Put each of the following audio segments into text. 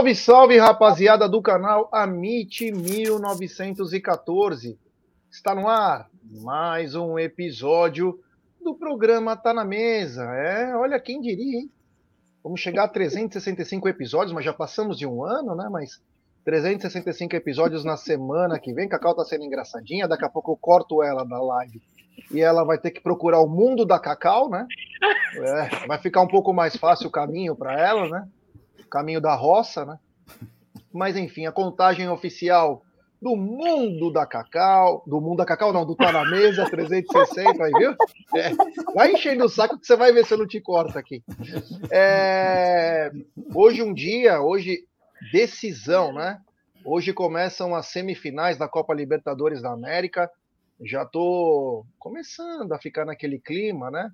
Salve, salve, rapaziada do canal Amit 1914. Está no ar mais um episódio do programa Tá na Mesa. É, olha quem diria, hein? Vamos chegar a 365 episódios, mas já passamos de um ano, né? Mas 365 episódios na semana que vem. Cacau tá sendo engraçadinha, daqui a pouco eu corto ela da live e ela vai ter que procurar o mundo da Cacau, né? É, vai ficar um pouco mais fácil o caminho para ela, né? Caminho da roça, né? Mas enfim, a contagem oficial do mundo da Cacau, do mundo da Cacau, não, do Tá na Mesa 360, aí, viu? É, vai enchendo o saco que você vai ver se eu não te corto aqui. É, hoje um dia, hoje decisão, né? Hoje começam as semifinais da Copa Libertadores da América. Já tô começando a ficar naquele clima, né?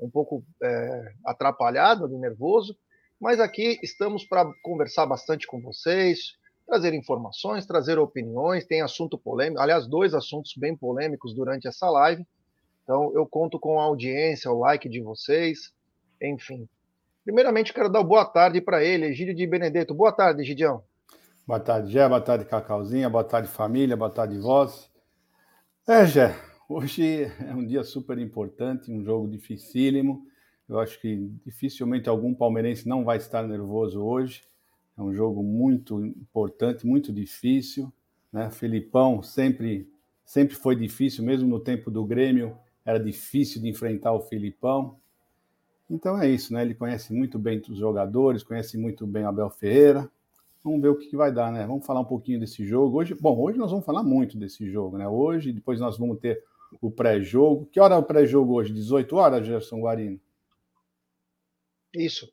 Um pouco é, atrapalhado, nervoso. Mas aqui estamos para conversar bastante com vocês, trazer informações, trazer opiniões, tem assunto polêmico, aliás, dois assuntos bem polêmicos durante essa live. Então, eu conto com a audiência, o like de vocês, enfim. Primeiramente, quero dar boa tarde para ele, Egídio de Benedetto. Boa tarde, Egidião. Boa tarde, Gé. Boa tarde, Cacauzinha. Boa tarde, família. Boa tarde, vós. É, Gé, hoje é um dia super importante, um jogo dificílimo. Eu acho que dificilmente algum palmeirense não vai estar nervoso hoje. É um jogo muito importante, muito difícil. Né? Felipão sempre, sempre foi difícil, mesmo no tempo do Grêmio, era difícil de enfrentar o Felipão. Então é isso, né? Ele conhece muito bem os jogadores, conhece muito bem o Abel Ferreira. Vamos ver o que, que vai dar, né? Vamos falar um pouquinho desse jogo. Hoje, bom, hoje nós vamos falar muito desse jogo, né? Hoje, depois nós vamos ter o pré-jogo. Que hora é o pré-jogo hoje? 18 horas, Gerson Guarino? Isso.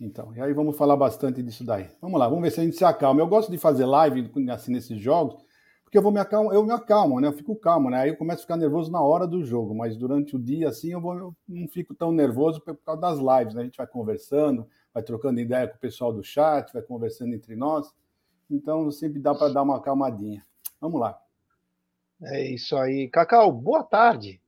Então, e aí vamos falar bastante disso daí. Vamos lá, vamos ver se a gente se acalma. Eu gosto de fazer live assim nesses jogos, porque eu vou me acalmo, eu me acalmo, né? Eu fico calmo, né? Aí eu começo a ficar nervoso na hora do jogo, mas durante o dia assim eu, vou, eu não fico tão nervoso por causa das lives, né? A gente vai conversando, vai trocando ideia com o pessoal do chat, vai conversando entre nós. Então sempre dá para dar uma acalmadinha. Vamos lá. É isso aí. Cacau, boa tarde.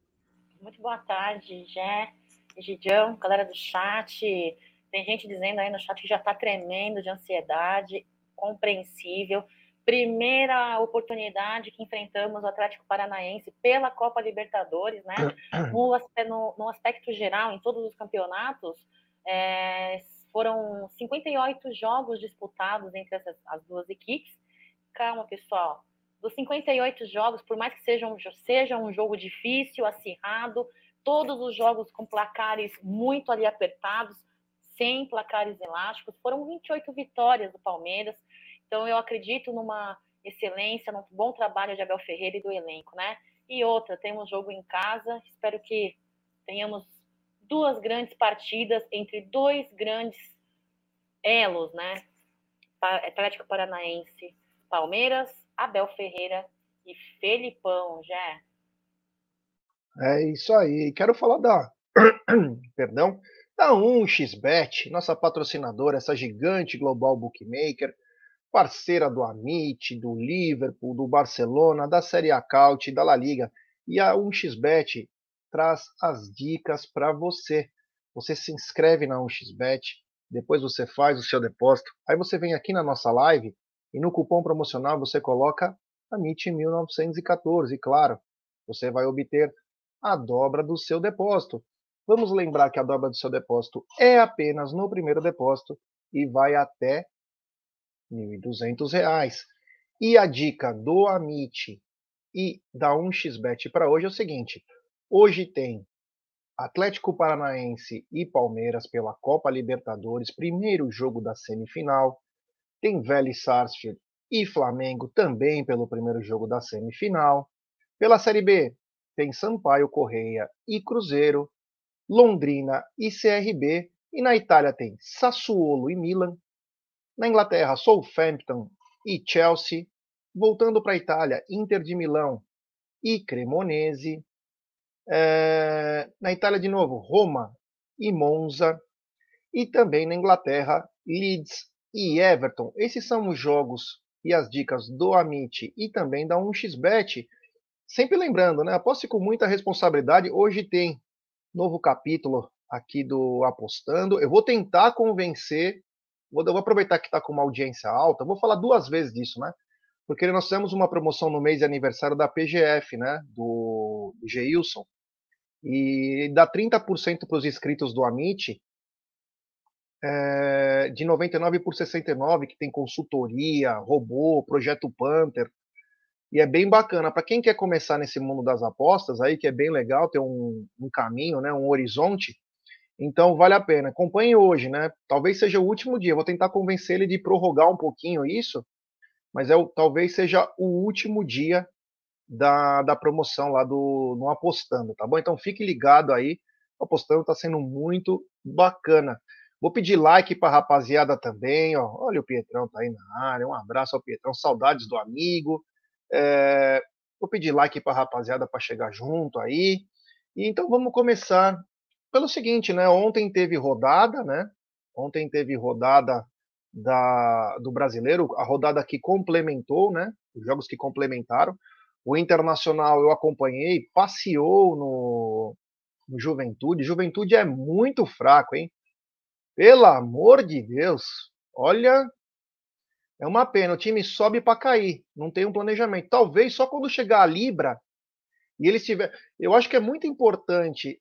Muito boa tarde, Jé. Gidião, galera do chat, tem gente dizendo aí no chat que já está tremendo de ansiedade, compreensível. Primeira oportunidade que enfrentamos o Atlético Paranaense pela Copa Libertadores, né? No, no, no aspecto geral, em todos os campeonatos, é, foram 58 jogos disputados entre essas, as duas equipes. Calma, pessoal. Dos 58 jogos, por mais que seja um, seja um jogo difícil, acirrado, todos os jogos com placares muito ali apertados, sem placares elásticos. Foram 28 vitórias do Palmeiras. Então, eu acredito numa excelência, num bom trabalho de Abel Ferreira e do elenco, né? E outra, temos jogo em casa. Espero que tenhamos duas grandes partidas entre dois grandes elos, né? Atlético Paranaense, Palmeiras, Abel Ferreira e Felipão, já. É isso aí. Quero falar da, perdão, da 1xBet, nossa patrocinadora, essa gigante global bookmaker, parceira do Amit, do Liverpool, do Barcelona, da Série A Caut, da La Liga. E a 1xBet traz as dicas para você. Você se inscreve na 1xBet, depois você faz o seu depósito, aí você vem aqui na nossa live e no cupom promocional você coloca AMIT 1914, e claro, você vai obter a dobra do seu depósito. Vamos lembrar que a dobra do seu depósito é apenas no primeiro depósito e vai até R$ 1.200. E a dica do Amit e da 1xBet para hoje é o seguinte: hoje tem Atlético Paranaense e Palmeiras pela Copa Libertadores, primeiro jogo da semifinal. Tem Vélez Sarsfield e Flamengo também pelo primeiro jogo da semifinal. Pela Série B, tem Sampaio Correia e Cruzeiro, Londrina e CRB, e na Itália tem Sassuolo e Milan, na Inglaterra Southampton e Chelsea, voltando para a Itália Inter de Milão e Cremonese, é, na Itália de novo Roma e Monza, e também na Inglaterra Leeds e Everton. Esses são os jogos e as dicas do Amit e também da 1xBet Sempre lembrando, né? Aposte com muita responsabilidade. Hoje tem novo capítulo aqui do Apostando. Eu vou tentar convencer vou, vou aproveitar que está com uma audiência alta, vou falar duas vezes disso, né? Porque nós temos uma promoção no mês de aniversário da PGF, né? Do, do Geilson. E dá 30% para os inscritos do Amit, é, de 99 por 69, que tem consultoria, robô, projeto Panther. E é bem bacana. Para quem quer começar nesse mundo das apostas, aí que é bem legal, ter um, um caminho, né, um horizonte, então vale a pena. Acompanhe hoje, né? Talvez seja o último dia. Vou tentar convencer ele de prorrogar um pouquinho isso, mas é o, talvez seja o último dia da, da promoção lá do no Apostando, tá bom? Então fique ligado aí. O Apostando está sendo muito bacana. Vou pedir like para rapaziada também, ó. Olha o Pietrão tá aí na área. Um abraço ao Pietrão, saudades do amigo. É... Vou pedir like para a rapaziada para chegar junto aí. E então vamos começar pelo seguinte, né? Ontem teve rodada, né? Ontem teve rodada da, do brasileiro, a rodada que complementou, né? Os jogos que complementaram. O Internacional eu acompanhei, passeou no, no Juventude. Juventude é muito fraco, hein? Pelo amor de Deus. Olha, é uma pena. O time sobe para cair. Não tem um planejamento. Talvez só quando chegar a Libra e eles tiver. Eu acho que é muito importante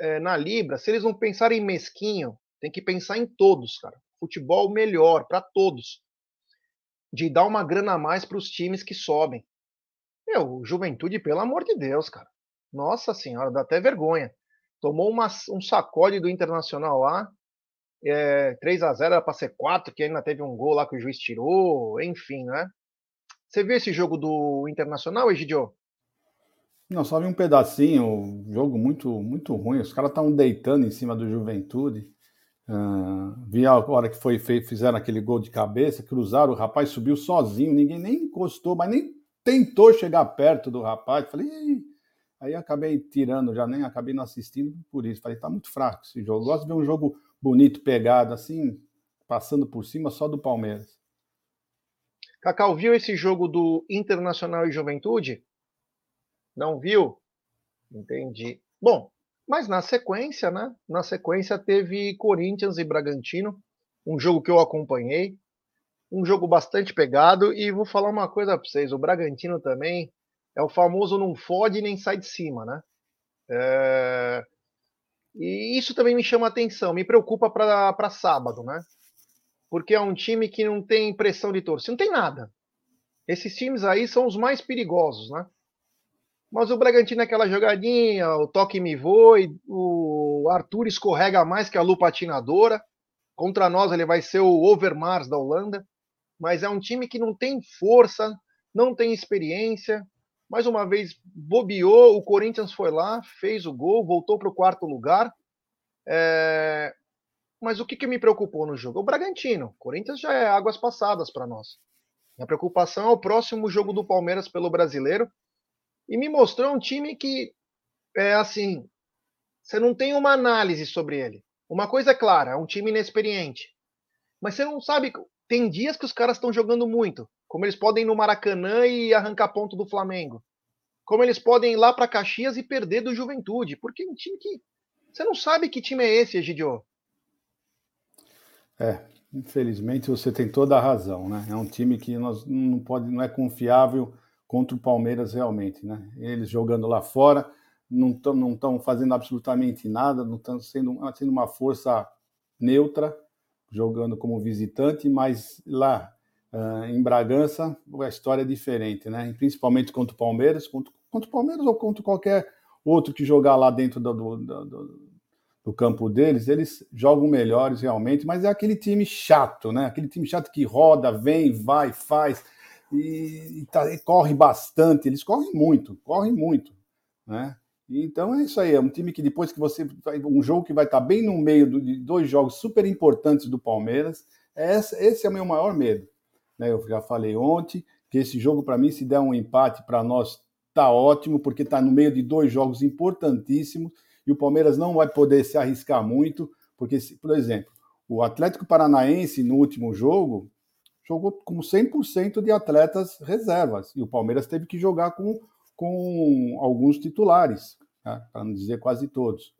é, na Libra, se eles não pensarem em mesquinho, tem que pensar em todos, cara. Futebol melhor para todos. De dar uma grana a mais para os times que sobem. Meu, Juventude, pelo amor de Deus, cara. Nossa senhora, dá até vergonha. Tomou uma, um sacode do Internacional lá. É, 3 a 0 era para ser 4, que ainda teve um gol lá que o juiz tirou. Enfim, né? Você viu esse jogo do Internacional, Egidio? Não, só vi um pedacinho, jogo muito, muito ruim. Os caras estavam deitando em cima do Juventude. Uh, vi a hora que foi fizeram aquele gol de cabeça, cruzaram, o rapaz subiu sozinho, ninguém nem encostou, mas nem tentou chegar perto do rapaz. Falei, aí acabei tirando, já nem acabei não assistindo por isso. Falei, tá muito fraco esse jogo. Gosto de ver um jogo bonito, pegado, assim, passando por cima só do Palmeiras. Cacau, viu esse jogo do Internacional e Juventude? Não viu? Entendi. Bom, mas na sequência, né? Na sequência teve Corinthians e Bragantino, um jogo que eu acompanhei, um jogo bastante pegado e vou falar uma coisa para vocês, o Bragantino também é o famoso não fode nem sai de cima, né? É... E isso também me chama atenção, me preocupa para sábado, né? Porque é um time que não tem pressão de torcida, não tem nada. Esses times aí são os mais perigosos, né? Mas o Bragantino é aquela jogadinha, o toque me voe, o Arthur escorrega mais que a lupa patinadora. Contra nós ele vai ser o Overmars da Holanda. Mas é um time que não tem força, não tem experiência. Mais uma vez bobeou, o Corinthians foi lá, fez o gol, voltou para o quarto lugar. É... Mas o que, que me preocupou no jogo? O Bragantino. Corinthians já é águas passadas para nós. Minha preocupação é o próximo jogo do Palmeiras pelo brasileiro e me mostrou um time que é assim, você não tem uma análise sobre ele. Uma coisa é clara, é um time inexperiente. Mas você não sabe, tem dias que os caras estão jogando muito, como eles podem ir no Maracanã e arrancar ponto do Flamengo. Como eles podem ir lá para Caxias e perder do Juventude, porque é um time que você não sabe que time é esse, Egidio. É, infelizmente você tem toda a razão, né? É um time que nós não pode, não é confiável contra o Palmeiras realmente, né? Eles jogando lá fora, não estão não fazendo absolutamente nada, não estão sendo, sendo uma força neutra, jogando como visitante, mas lá uh, em Bragança a história é diferente, né? Principalmente contra o Palmeiras, contra, contra o Palmeiras ou contra qualquer outro que jogar lá dentro do, do, do, do campo deles, eles jogam melhores realmente, mas é aquele time chato, né? Aquele time chato que roda, vem, vai, faz e, e, tá, e, corre bastante, eles correm muito, correm muito, né? Então é isso aí, é um time que depois que você um jogo que vai estar tá bem no meio de dois jogos super importantes do Palmeiras, esse, esse é o meu maior medo, né? Eu já falei ontem que esse jogo para mim se der um empate para nós tá ótimo porque está no meio de dois jogos importantíssimos e o Palmeiras não vai poder se arriscar muito porque, por exemplo, o Atlético Paranaense no último jogo jogou com 100% de atletas reservas. E o Palmeiras teve que jogar com, com alguns titulares, né? para não dizer quase todos.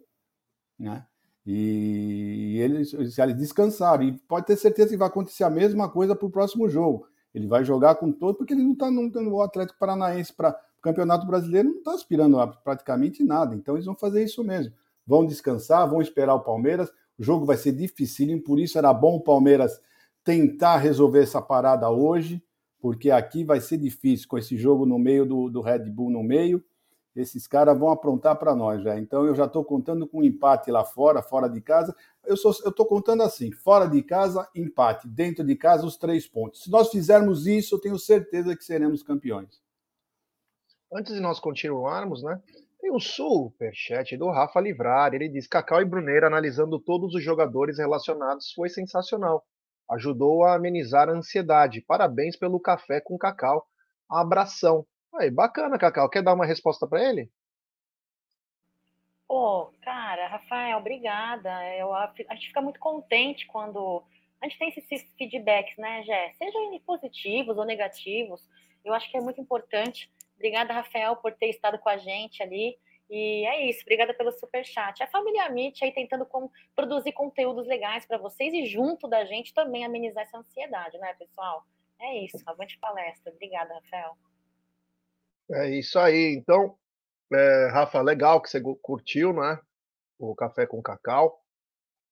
Né? E eles, eles descansaram. E pode ter certeza que vai acontecer a mesma coisa para o próximo jogo. Ele vai jogar com todo, porque ele não está no o Atlético Paranaense para o Campeonato Brasileiro, não está aspirando a praticamente nada. Então eles vão fazer isso mesmo. Vão descansar, vão esperar o Palmeiras. O jogo vai ser dificílimo, por isso era bom o Palmeiras tentar resolver essa parada hoje, porque aqui vai ser difícil com esse jogo no meio do, do Red Bull no meio esses caras vão aprontar para nós já. Então eu já estou contando com um empate lá fora, fora de casa. Eu estou contando assim: fora de casa, empate. Dentro de casa, os três pontos. Se nós fizermos isso, eu tenho certeza que seremos campeões. Antes de nós continuarmos, né? Tem um superchat do Rafa Livrar. Ele diz: Cacau e Bruneira analisando todos os jogadores relacionados foi sensacional. Ajudou a amenizar a ansiedade. Parabéns pelo café com cacau. Abração. Aí, bacana, Cacau. Quer dar uma resposta para ele? Pô, cara, Rafael, obrigada. Eu, a gente fica muito contente quando a gente tem esses feedbacks, né, Jé? Sejam positivos ou negativos. Eu acho que é muito importante. Obrigada, Rafael, por ter estado com a gente ali. E é isso, obrigada pelo super chat. A família Amit aí tentando com, produzir conteúdos legais para vocês e junto da gente também amenizar essa ansiedade, né, pessoal? É isso, avante palestra. Obrigada, Rafael. É isso aí. Então, é, Rafa, legal que você curtiu, né? O Café com Cacau.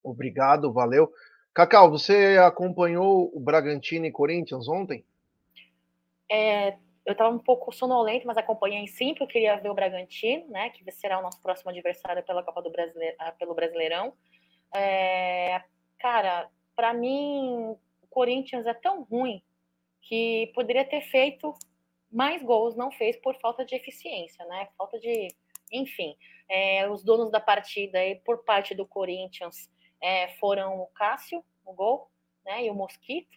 Obrigado, valeu. Cacau, você acompanhou o Bragantino e Corinthians ontem? É, eu estava um pouco sonolento, mas acompanhei sim, porque eu queria ver o Bragantino, né? Que será o nosso próximo adversário pela Copa do Brasileiro, ah, pelo Brasileirão. É, cara, para mim, o Corinthians é tão ruim que poderia ter feito mais gols não fez por falta de eficiência, né? Falta de. Enfim, é, os donos da partida aí, por parte do Corinthians é, foram o Cássio, o gol, né? E o Mosquito.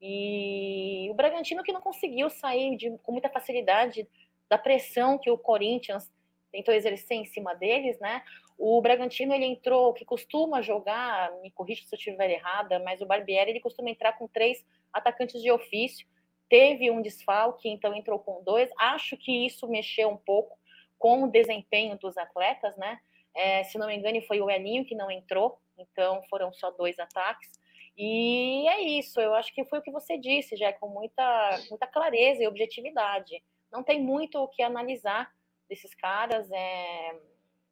E o Bragantino que não conseguiu sair de, com muita facilidade da pressão que o Corinthians tentou exercer em cima deles, né? O Bragantino ele entrou, que costuma jogar, me corrija se eu estiver errada, mas o Barbieri ele costuma entrar com três atacantes de ofício teve um desfalque, então entrou com dois. Acho que isso mexeu um pouco com o desempenho dos atletas, né? É, se não me engano, foi o Elinho que não entrou, então foram só dois ataques. E é isso, eu acho que foi o que você disse, já com muita, muita clareza e objetividade. Não tem muito o que analisar desses caras, é,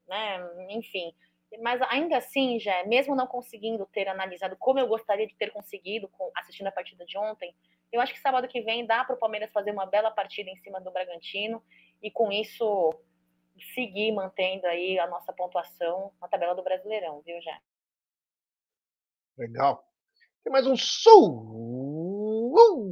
né, enfim. Mas ainda assim, já, mesmo não conseguindo ter analisado como eu gostaria de ter conseguido assistindo a partida de ontem, eu acho que sábado que vem dá para o Palmeiras fazer uma bela partida em cima do Bragantino e com isso seguir mantendo aí a nossa pontuação na tabela do Brasileirão, viu, já? Legal. Tem mais um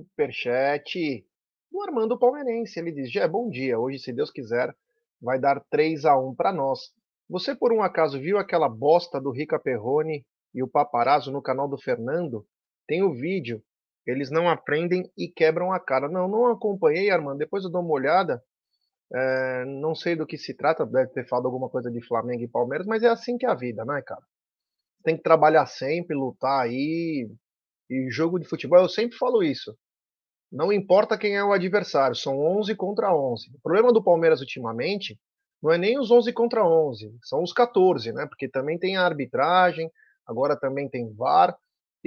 superchat do Armando Palmeirense. Ele diz: Já bom dia. Hoje, se Deus quiser, vai dar 3 a 1 para nós. Você por um acaso viu aquela bosta do Rica Perrone e o paparazzo no canal do Fernando? Tem o vídeo eles não aprendem e quebram a cara. Não, não acompanhei, Armando. Depois eu dou uma olhada. É, não sei do que se trata, deve ter falado alguma coisa de Flamengo e Palmeiras, mas é assim que é a vida, né, cara? Tem que trabalhar sempre, lutar aí. E jogo de futebol, eu sempre falo isso. Não importa quem é o adversário, são 11 contra 11. O problema do Palmeiras ultimamente não é nem os 11 contra 11, são os 14, né? Porque também tem a arbitragem, agora também tem VAR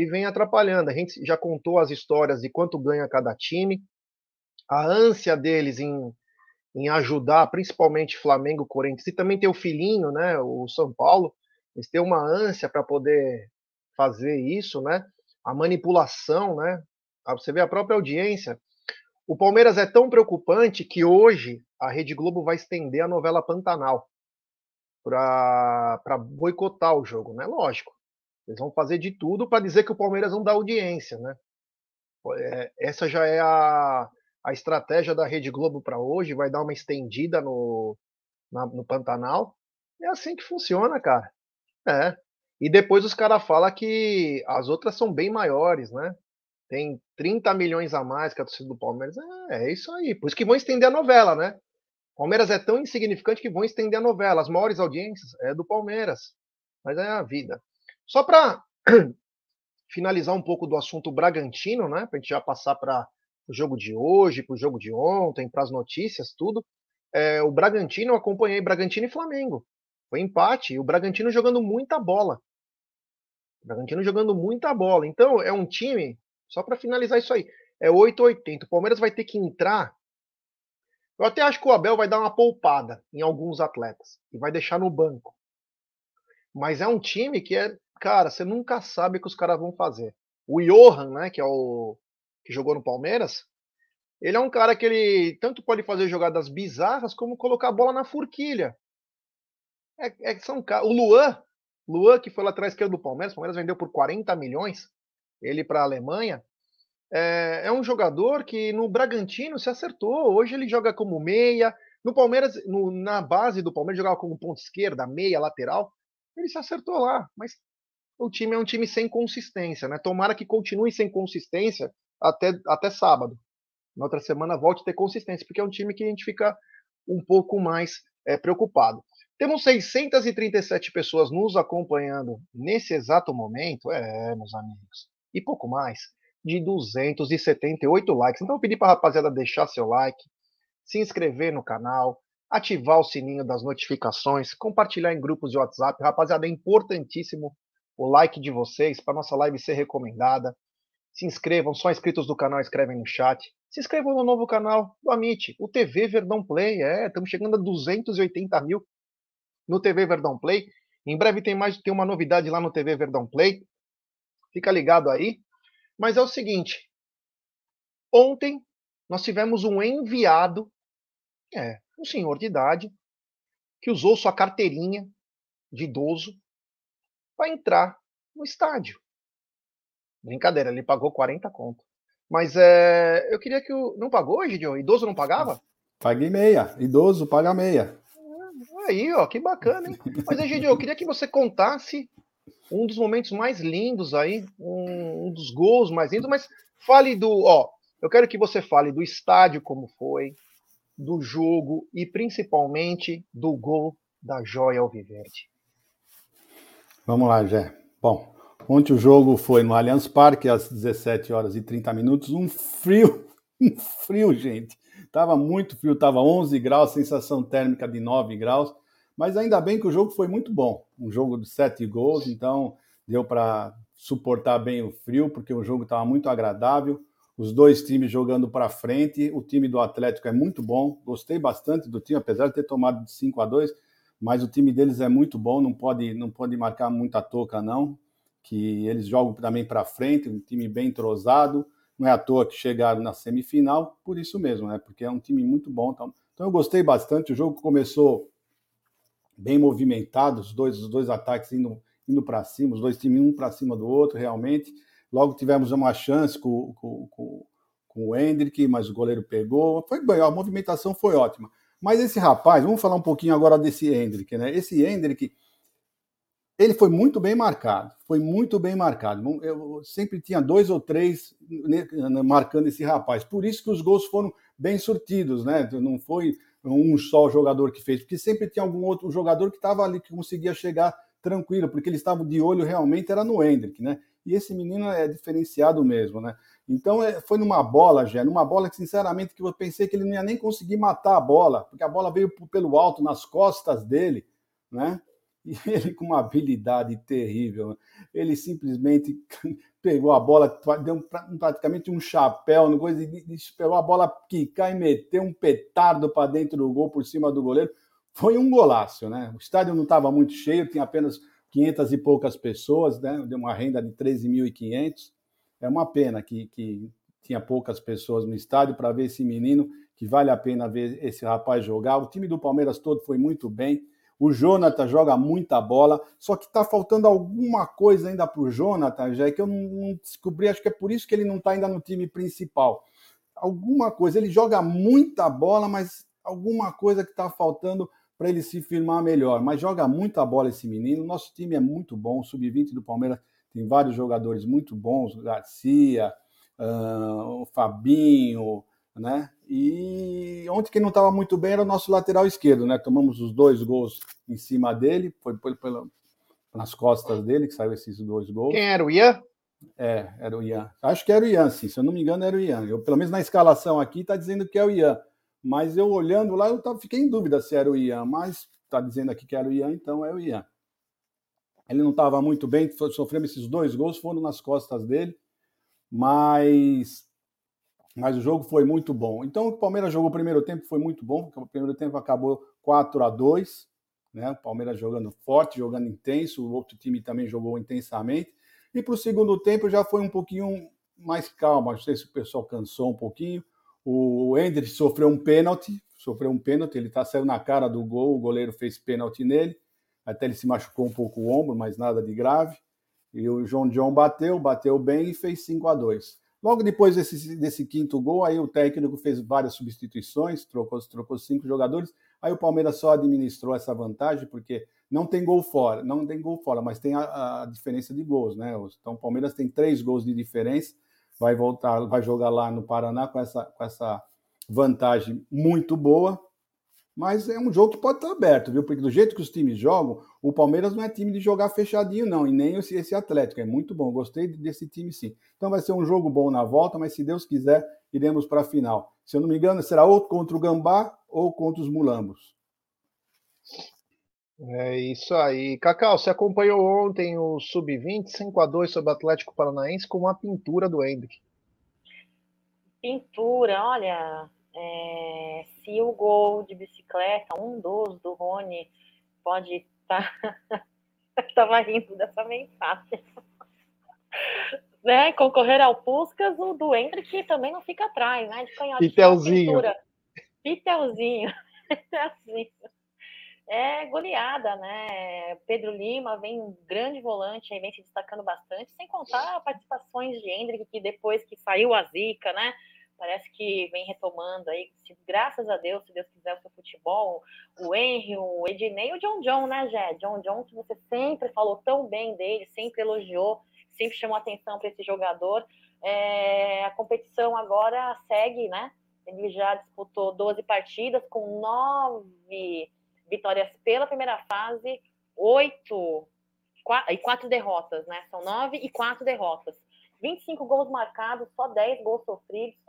e vem atrapalhando. A gente já contou as histórias de quanto ganha cada time, a ânsia deles em, em ajudar, principalmente Flamengo, Corinthians, e também tem o filhinho, né, o São Paulo, eles têm uma ânsia para poder fazer isso, né? A manipulação, né? Ah, você vê a própria audiência. O Palmeiras é tão preocupante que hoje a Rede Globo vai estender a novela Pantanal para boicotar o jogo, né? Lógico. Eles vão fazer de tudo para dizer que o Palmeiras não dá audiência, né? É, essa já é a, a estratégia da Rede Globo para hoje, vai dar uma estendida no, na, no Pantanal. É assim que funciona, cara. É. E depois os caras falam que as outras são bem maiores, né? Tem 30 milhões a mais que a torcida do Palmeiras. É, é isso aí. Por isso que vão estender a novela, né? Palmeiras é tão insignificante que vão estender a novela. As maiores audiências é do Palmeiras. Mas é a vida. Só para finalizar um pouco do assunto Bragantino, né? Para a gente já passar para o jogo de hoje, para o jogo de ontem, para as notícias, tudo. É, o Bragantino, eu acompanhei Bragantino e Flamengo. Foi empate, e o Bragantino jogando muita bola. O Bragantino jogando muita bola. Então, é um time, só para finalizar isso aí, é 880. O Palmeiras vai ter que entrar. Eu até acho que o Abel vai dar uma poupada em alguns atletas e vai deixar no banco. Mas é um time que é, cara, você nunca sabe o que os caras vão fazer. O Johan, né, que é o que jogou no Palmeiras, ele é um cara que ele tanto pode fazer jogadas bizarras como colocar a bola na forquilha. É, é, são, o Luan, Luan, que foi lá atrás esquerdo do Palmeiras, o Palmeiras vendeu por 40 milhões, ele para a Alemanha. É, é, um jogador que no Bragantino se acertou. Hoje ele joga como meia. No Palmeiras, no, na base do Palmeiras, jogava como ponto esquerda, meia, lateral. Ele se acertou lá. Mas o time é um time sem consistência, né? Tomara que continue sem consistência até, até sábado. Na outra semana volte a ter consistência, porque é um time que a gente fica um pouco mais é, preocupado. Temos 637 pessoas nos acompanhando nesse exato momento, é, meus amigos, e pouco mais, de 278 likes. Então eu pedi para a rapaziada deixar seu like, se inscrever no canal, ativar o sininho das notificações, compartilhar em grupos de WhatsApp. Rapaziada, é importantíssimo o like de vocês para nossa live ser recomendada. Se inscrevam, só inscritos do canal escrevem no chat. Se inscrevam no novo canal do Amit, o TV Verdão Play. É, estamos chegando a 280 mil no TV Verdão Play. Em breve tem mais tem uma novidade lá no TV Verdão Play. Fica ligado aí. Mas é o seguinte, ontem nós tivemos um enviado, é, um senhor de idade, que usou sua carteirinha de idoso para entrar no estádio. Brincadeira, ele pagou 40 conto. Mas é, eu queria que o. Não pagou, Gideon? Idoso não pagava? Paguei meia. Idoso paga meia. Aí, ó, que bacana, hein? Mas, Egidio, eu queria que você contasse um dos momentos mais lindos aí, um, um, dos gols mais lindos, mas fale do, ó, eu quero que você fale do estádio como foi, do jogo e principalmente do gol da Joia Alviverde. Vamos lá, Jé. Bom, ontem o jogo foi no Allianz Parque às 17 horas e 30 minutos, um frio, um frio, gente. Tava muito frio, tava 11 graus, sensação térmica de 9 graus, mas ainda bem que o jogo foi muito bom. Um jogo de 7 gols, então deu para suportar bem o frio, porque o jogo estava muito agradável. Os dois times jogando para frente. O time do Atlético é muito bom. Gostei bastante do time, apesar de ter tomado de 5 a 2, mas o time deles é muito bom, não pode não pode marcar muita toca não, que eles jogam também para frente, um time bem entrosado. Não é à toa que chegaram na semifinal, por isso mesmo, né? Porque é um time muito bom. Então, então eu gostei bastante. O jogo começou bem movimentado, os dois, os dois ataques indo, indo para cima, os dois times um para cima do outro, realmente. Logo tivemos uma chance com, com, com, com o Hendrick, mas o goleiro pegou. Foi bem, a movimentação foi ótima. Mas esse rapaz, vamos falar um pouquinho agora desse Hendrick, né? Esse Hendrick, ele foi muito bem marcado, foi muito bem marcado. Eu sempre tinha dois ou três né, marcando esse rapaz. Por isso que os gols foram bem surtidos, né? Não foi um só jogador que fez, porque sempre tinha algum outro jogador que estava ali que conseguia chegar tranquilo, porque eles estavam de olho realmente era no Hendrick, né? E esse menino é diferenciado mesmo, né? Então é, foi numa bola, já, numa bola que sinceramente que eu pensei que ele não ia nem conseguir matar a bola, porque a bola veio pelo alto nas costas dele, né? E ele, com uma habilidade terrível, ele simplesmente pegou a bola, deu praticamente um chapéu no coisa, esperou a bola quicar e meteu um petardo para dentro do gol por cima do goleiro. Foi um golaço, né? O estádio não estava muito cheio, tinha apenas 500 e poucas pessoas, né? Deu uma renda de 13.500. É uma pena que, que tinha poucas pessoas no estádio para ver esse menino, que vale a pena ver esse rapaz jogar. O time do Palmeiras todo foi muito bem o Jonathan joga muita bola, só que está faltando alguma coisa ainda para o Jonathan, já que eu não, descobri, acho que é por isso que ele não está ainda no time principal. Alguma coisa, ele joga muita bola, mas alguma coisa que está faltando para ele se firmar melhor. Mas joga muita bola esse menino. Nosso time é muito bom. O sub-20 do Palmeiras tem vários jogadores muito bons: Garcia, uh, o Fabinho, né? E ontem quem não estava muito bem era o nosso lateral esquerdo, né? Tomamos os dois gols em cima dele, foi pela, nas costas dele que saiu esses dois gols. Quem era o Ian? É, era o Ian. Acho que era o Ian, sim. Se eu não me engano, era o Ian. Eu, pelo menos na escalação aqui está dizendo que é o Ian. Mas eu olhando lá, eu tava, fiquei em dúvida se era o Ian, mas está dizendo aqui que era o Ian, então é o Ian. Ele não estava muito bem, sofrendo esses dois gols, foram nas costas dele, mas mas o jogo foi muito bom. Então o Palmeiras jogou o primeiro tempo, foi muito bom, porque o primeiro tempo acabou 4 a 2 né? O Palmeiras jogando forte, jogando intenso, o outro time também jogou intensamente. E para o segundo tempo já foi um pouquinho mais calmo. Não sei se o pessoal cansou um pouquinho. O Hendrick sofreu um pênalti, sofreu um pênalti, ele tá saindo na cara do gol, o goleiro fez pênalti nele. Até ele se machucou um pouco o ombro, mas nada de grave. E o João John bateu, bateu bem e fez 5 a 2 Logo depois desse, desse quinto gol, aí o técnico fez várias substituições, trocou, trocou cinco jogadores. Aí o Palmeiras só administrou essa vantagem porque não tem gol fora, não tem gol fora, mas tem a, a diferença de gols, né? Então o Palmeiras tem três gols de diferença, vai voltar, vai jogar lá no Paraná com essa, com essa vantagem muito boa. Mas é um jogo que pode estar aberto, viu? Porque do jeito que os times jogam, o Palmeiras não é time de jogar fechadinho, não, e nem esse, esse Atlético. É muito bom, gostei desse time sim. Então vai ser um jogo bom na volta, mas se Deus quiser, iremos para a final. Se eu não me engano, será ou contra o Gambá ou contra os Mulambos. É isso aí. Cacau, você acompanhou ontem o Sub-20, 5x2 sobre o Atlético Paranaense com uma pintura do Hendrick. Pintura, olha, é, se o gol de bicicleta, um dos do Rony, pode estar. Tá... Estava rindo dessa mensagem. né? Concorrer ao Puscas, o do Hendrick também não fica atrás, né? De canhotinho. Pitelzinho. Pitelzinho. Pitelzinho. É goleada, né? Pedro Lima vem um grande volante, aí vem se destacando bastante, sem contar participações de Hendrick, que depois que saiu a zica, né? Parece que vem retomando aí, se, graças a Deus, se Deus quiser, o seu futebol, o Henry, o Ednei o John John, né, Jé? John John, que você sempre falou tão bem dele, sempre elogiou, sempre chamou atenção para esse jogador. É, a competição agora segue, né? Ele já disputou 12 partidas com nove vitórias pela primeira fase, oito e quatro derrotas, né? São nove e quatro derrotas. 25 gols marcados, só 10 gols sofridos.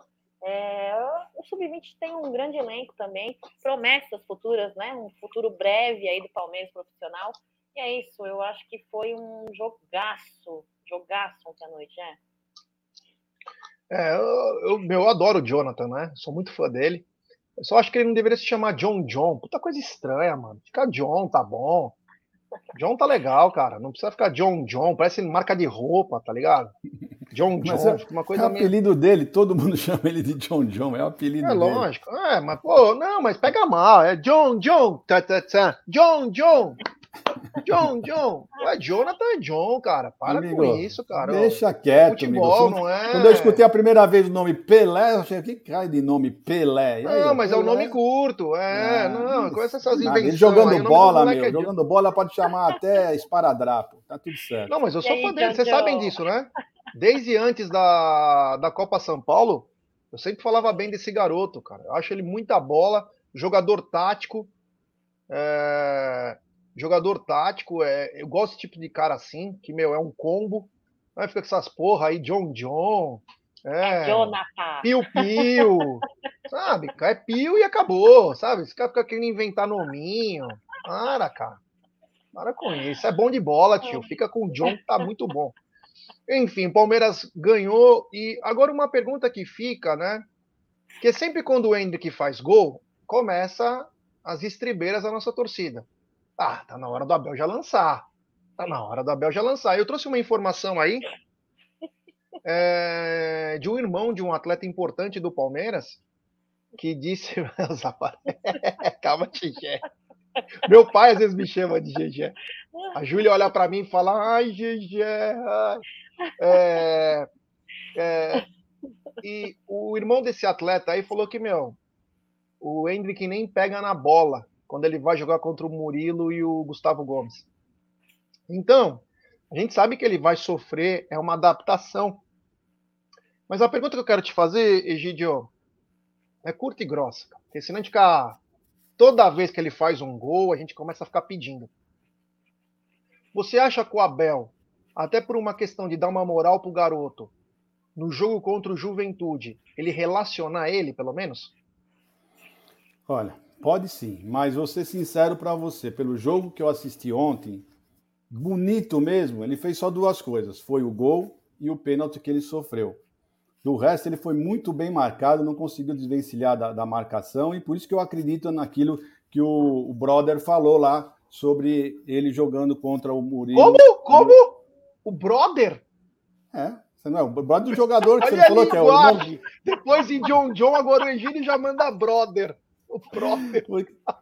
É, o Sub-20 tem um grande elenco também, promessas futuras, né? Um futuro breve aí do Palmeiras profissional. E é isso, eu acho que foi um jogaço, jogaço ontem à noite, é. É, eu, eu, eu adoro o Jonathan, né? Sou muito fã dele. Eu só acho que ele não deveria se chamar John John. Puta coisa estranha, mano. Fica John, tá bom. John tá legal, cara. Não precisa ficar John John, parece marca de roupa, tá ligado? John John, mas é, uma coisa é o apelido meio... dele, todo mundo chama ele de John John, é o apelido é, dele. É lógico. É, mas pô, não, mas pega mal, é John John, tá, tá, tá. John John. John, John. Ué, Jonathan é John, cara. Para amigo, com isso, cara. Deixa quieto, futebol, amigo. Não é... Quando eu escutei a primeira vez o nome Pelé, eu achei, que cai de nome Pelé? Aí, não, mas Pelé? é um nome curto. É, não, não conhece essas invenções. Ele jogando aí, bola, meu. É jogando bola pode chamar até esparadrapo. Tá tudo certo. Não, mas eu sou fã dele. Vocês sabem disso, né? Desde antes da, da Copa São Paulo, eu sempre falava bem desse garoto, cara. Eu acho ele muita bola, jogador tático. É Jogador tático, é, eu gosto desse tipo de cara assim, que, meu, é um combo. Aí fica com essas porra aí, John John. É, é Jonathan. Pio Pio. sabe? É Pio e acabou, sabe? Esse cara fica querendo inventar nominho. Para, cara. Para com isso. É bom de bola, tio. Fica com o John, que tá muito bom. Enfim, Palmeiras ganhou. E agora uma pergunta que fica, né? Que sempre quando o Hendrick faz gol, começa as estribeiras da nossa torcida. Ah, tá na hora do Abel já lançar. Tá na hora do Abel já lançar. Eu trouxe uma informação aí é, de um irmão de um atleta importante do Palmeiras que disse. Calma, Tigé. Meu pai às vezes me chama de GG. A Júlia olha para mim e fala: Ai, GG. É, é, e o irmão desse atleta aí falou que, meu, o Hendrick nem pega na bola quando ele vai jogar contra o Murilo e o Gustavo Gomes. Então, a gente sabe que ele vai sofrer, é uma adaptação. Mas a pergunta que eu quero te fazer, Egidio, é curta e grossa. Porque senão a gente fica. Toda vez que ele faz um gol, a gente começa a ficar pedindo. Você acha que o Abel, até por uma questão de dar uma moral pro garoto, no jogo contra o Juventude, ele relacionar ele, pelo menos? Olha, Pode sim, mas vou ser sincero para você, pelo jogo que eu assisti ontem, bonito mesmo, ele fez só duas coisas: foi o gol e o pênalti que ele sofreu. Do resto, ele foi muito bem marcado, não conseguiu desvencilhar da, da marcação, e por isso que eu acredito naquilo que o, o brother falou lá sobre ele jogando contra o Murilo. Como? Como? O brother? É, você não é o brother do jogador que você falou que é o irmão. Depois em John John, agora o Egílio já manda brother. O brother.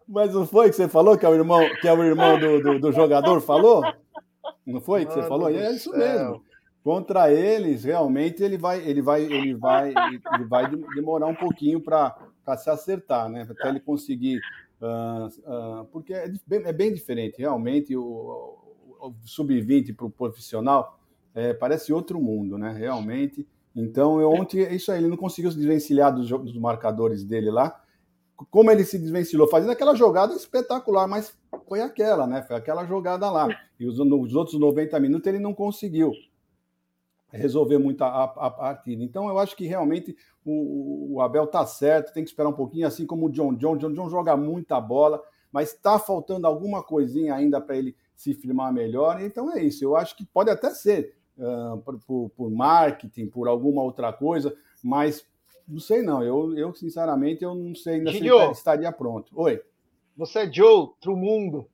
Mas não foi que você falou que é o irmão, que é o irmão do, do, do jogador? Falou? Não foi que você falou? É isso mesmo contra eles, realmente ele vai, ele vai, ele vai, ele vai demorar um pouquinho para se acertar, né? Até ele conseguir, uh, uh, porque é bem, é bem, diferente, realmente o, o sub-20 para o profissional é, parece outro mundo, né? Realmente. Então, eu, ontem, isso aí, ele não conseguiu se desvencilhar dos, dos marcadores dele lá. Como ele se desvencilhou, fazendo aquela jogada espetacular, mas foi aquela, né? Foi aquela jogada lá. E os, nos outros 90 minutos ele não conseguiu resolver muito a, a, partida. Então, eu acho que realmente o, o Abel tá certo, tem que esperar um pouquinho, assim como o John John. John John joga muita bola, mas está faltando alguma coisinha ainda para ele se firmar melhor. Então é isso. Eu acho que pode até ser uh, por, por, por, marketing, por alguma outra coisa, mas não sei não. Eu, eu sinceramente, eu não sei ainda Gidio, se estaria pronto. Oi. Você é de outro mundo.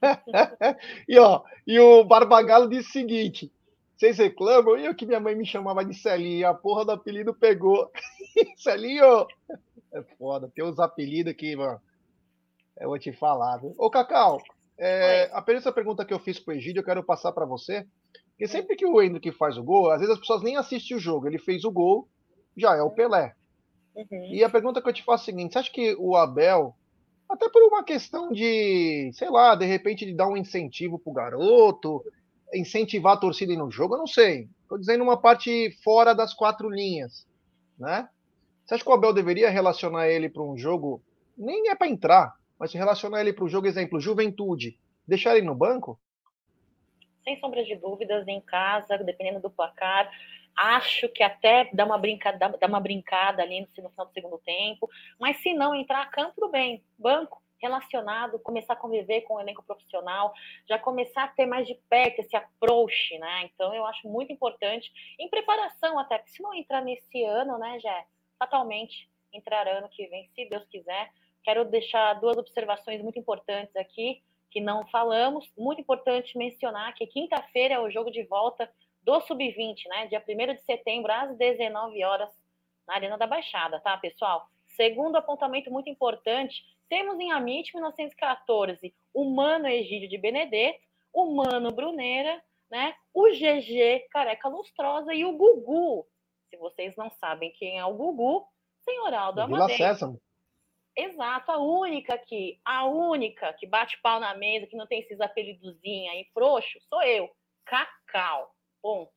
e ó, e o Barbagalo disse o seguinte: vocês reclamam? E eu que minha mãe me chamava de Celinho, a porra do apelido pegou. Celinho! É foda, tem uns apelidos aqui, mano. Eu vou te falar, viu? Ô, Cacau, é, apenas essa pergunta que eu fiz pro Egídio, eu quero passar para você. Porque sempre que o Hendrick faz o gol, às vezes as pessoas nem assistem o jogo. Ele fez o gol, já é o Pelé. Uhum. E a pergunta que eu te faço é a seguinte: você acha que o Abel, até por uma questão de, sei lá, de repente de dar um incentivo pro garoto, incentivar a torcida no jogo, eu não sei. Estou dizendo uma parte fora das quatro linhas, né? Você acha que o Abel deveria relacionar ele para um jogo? Nem é para entrar, mas relacionar ele para o jogo, exemplo, Juventude, deixar ele no banco? Sem sombra de dúvidas, em casa, dependendo do placar, acho que até dá uma brincada, dá uma brincada ali no final do segundo tempo, mas se não entrar a campo, tudo bem, banco, relacionado, começar a conviver com o elenco profissional, já começar a ter mais de perto esse approach, né? Então eu acho muito importante, em preparação até, porque se não entrar nesse ano, né, já fatalmente entrará ano que vem, se Deus quiser. Quero deixar duas observações muito importantes aqui, que não falamos. Muito importante mencionar que quinta-feira é o jogo de volta do Sub-20, né? Dia 1 de setembro, às 19 horas, na Arena da Baixada, tá, pessoal? Segundo apontamento muito importante, temos em Amit 1914 o Mano Egídio de Benedetto, o Mano Bruneira, né? o GG Careca Lustrosa e o Gugu. Se vocês não sabem quem é o Gugu, senhoral do Vila Sésamo. Exato, a única que, a única que bate pau na mesa, que não tem esses apelidozinhos aí frouxo, sou eu. Cacau. Ponto.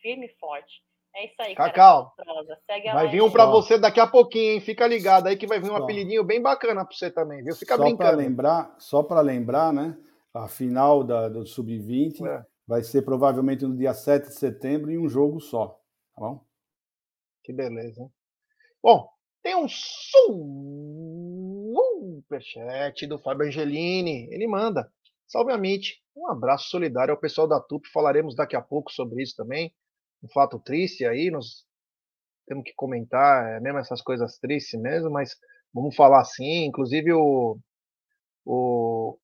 Firme e forte. É isso aí, Cacau. vai vir um para você daqui a pouquinho, hein? Fica ligado aí que vai vir um só. apelidinho bem bacana para você também, viu? Fica só brincando. Pra lembrar, só para lembrar, né? A final da, do Sub-20 é. vai ser provavelmente no dia 7 de setembro em um jogo só. Tá bom? Que beleza, hein? Bom, tem um superchat do Fábio Angelini. Ele manda. Salve a MIT. Um abraço solidário ao pessoal da TUP. Falaremos daqui a pouco sobre isso também um fato triste aí, nós temos que comentar, é mesmo essas coisas tristes mesmo, mas vamos falar assim, inclusive o, o,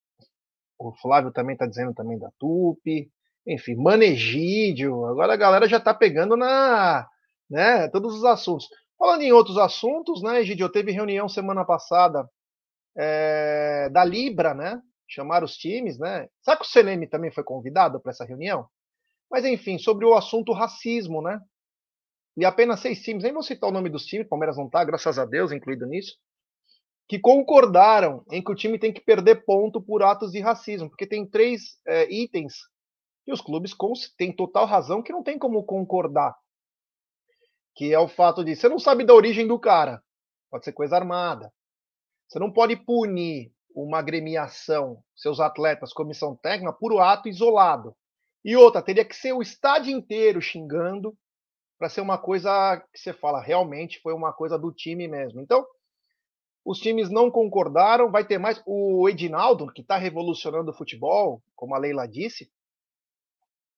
o Flávio também está dizendo também da Tupi, enfim, Manegídio, agora a galera já está pegando na, né, todos os assuntos. Falando em outros assuntos, né, Egidio, teve reunião semana passada é, da Libra, né, chamaram os times, né, sabe que o CNM também foi convidado para essa reunião? Mas enfim, sobre o assunto racismo, né? E apenas seis times, nem vou citar o nome dos times, Palmeiras não está, graças a Deus, incluído nisso, que concordaram em que o time tem que perder ponto por atos de racismo, porque tem três é, itens que os clubes têm total razão que não tem como concordar. Que é o fato de você não sabe da origem do cara, pode ser coisa armada. Você não pode punir uma agremiação, seus atletas, comissão técnica, por um ato isolado. E outra, teria que ser o estádio inteiro xingando para ser uma coisa que você fala, realmente foi uma coisa do time mesmo. Então, os times não concordaram, vai ter mais. O Edinaldo, que está revolucionando o futebol, como a Leila disse,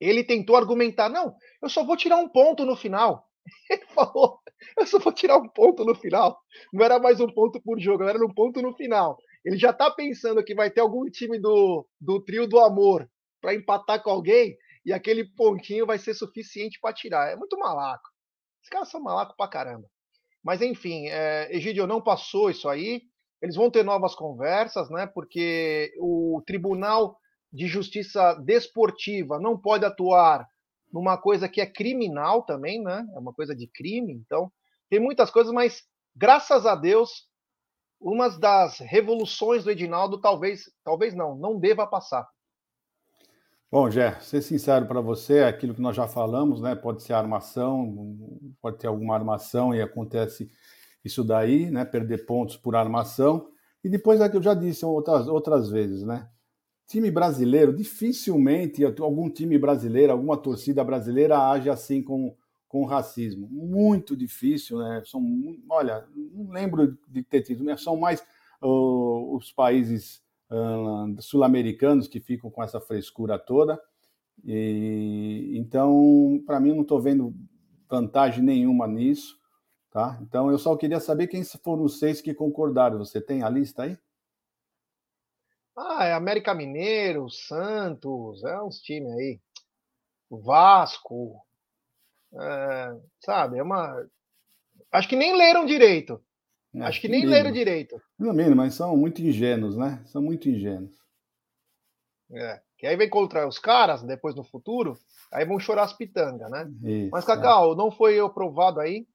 Ele tentou argumentar, não, eu só vou tirar um ponto no final. Ele falou, eu só vou tirar um ponto no final. Não era mais um ponto por jogo, era um ponto no final. Ele já está pensando que vai ter algum time do, do trio do amor para empatar com alguém e aquele pontinho vai ser suficiente para tirar. É muito malaco. Os caras são malacos pra caramba. Mas enfim, é, Egidio não passou isso aí. Eles vão ter novas conversas, né? Porque o Tribunal de Justiça Desportiva não pode atuar numa coisa que é criminal também, né? É uma coisa de crime. Então, tem muitas coisas, mas graças a Deus, uma das revoluções do Edinaldo talvez, talvez não, não deva passar. Bom, Jé, ser sincero para você, aquilo que nós já falamos, né? Pode ser armação, pode ter alguma armação e acontece isso daí, né? Perder pontos por armação. E depois é que eu já disse outras, outras vezes, né? Time brasileiro, dificilmente algum time brasileiro, alguma torcida brasileira age assim com, com racismo. Muito difícil, né? São, olha, não lembro de ter tido, né? são mais uh, os países uh, sul-americanos que ficam com essa frescura toda. E, então, para mim, não estou vendo vantagem nenhuma nisso. Tá? Então, eu só queria saber quem foram os seis que concordaram. Você tem a lista aí? Ah, é América Mineiro, Santos, é uns times aí. Vasco, é, sabe? É uma. Acho que nem leram direito. É, Acho que nem mínimo. leram direito. No mínimo, mas são muito ingênuos, né? São muito ingênuos. É. Que aí vem contra os caras, depois no futuro, aí vão chorar as pitangas, né? Isso, mas, Cacau, é. não foi aprovado aí?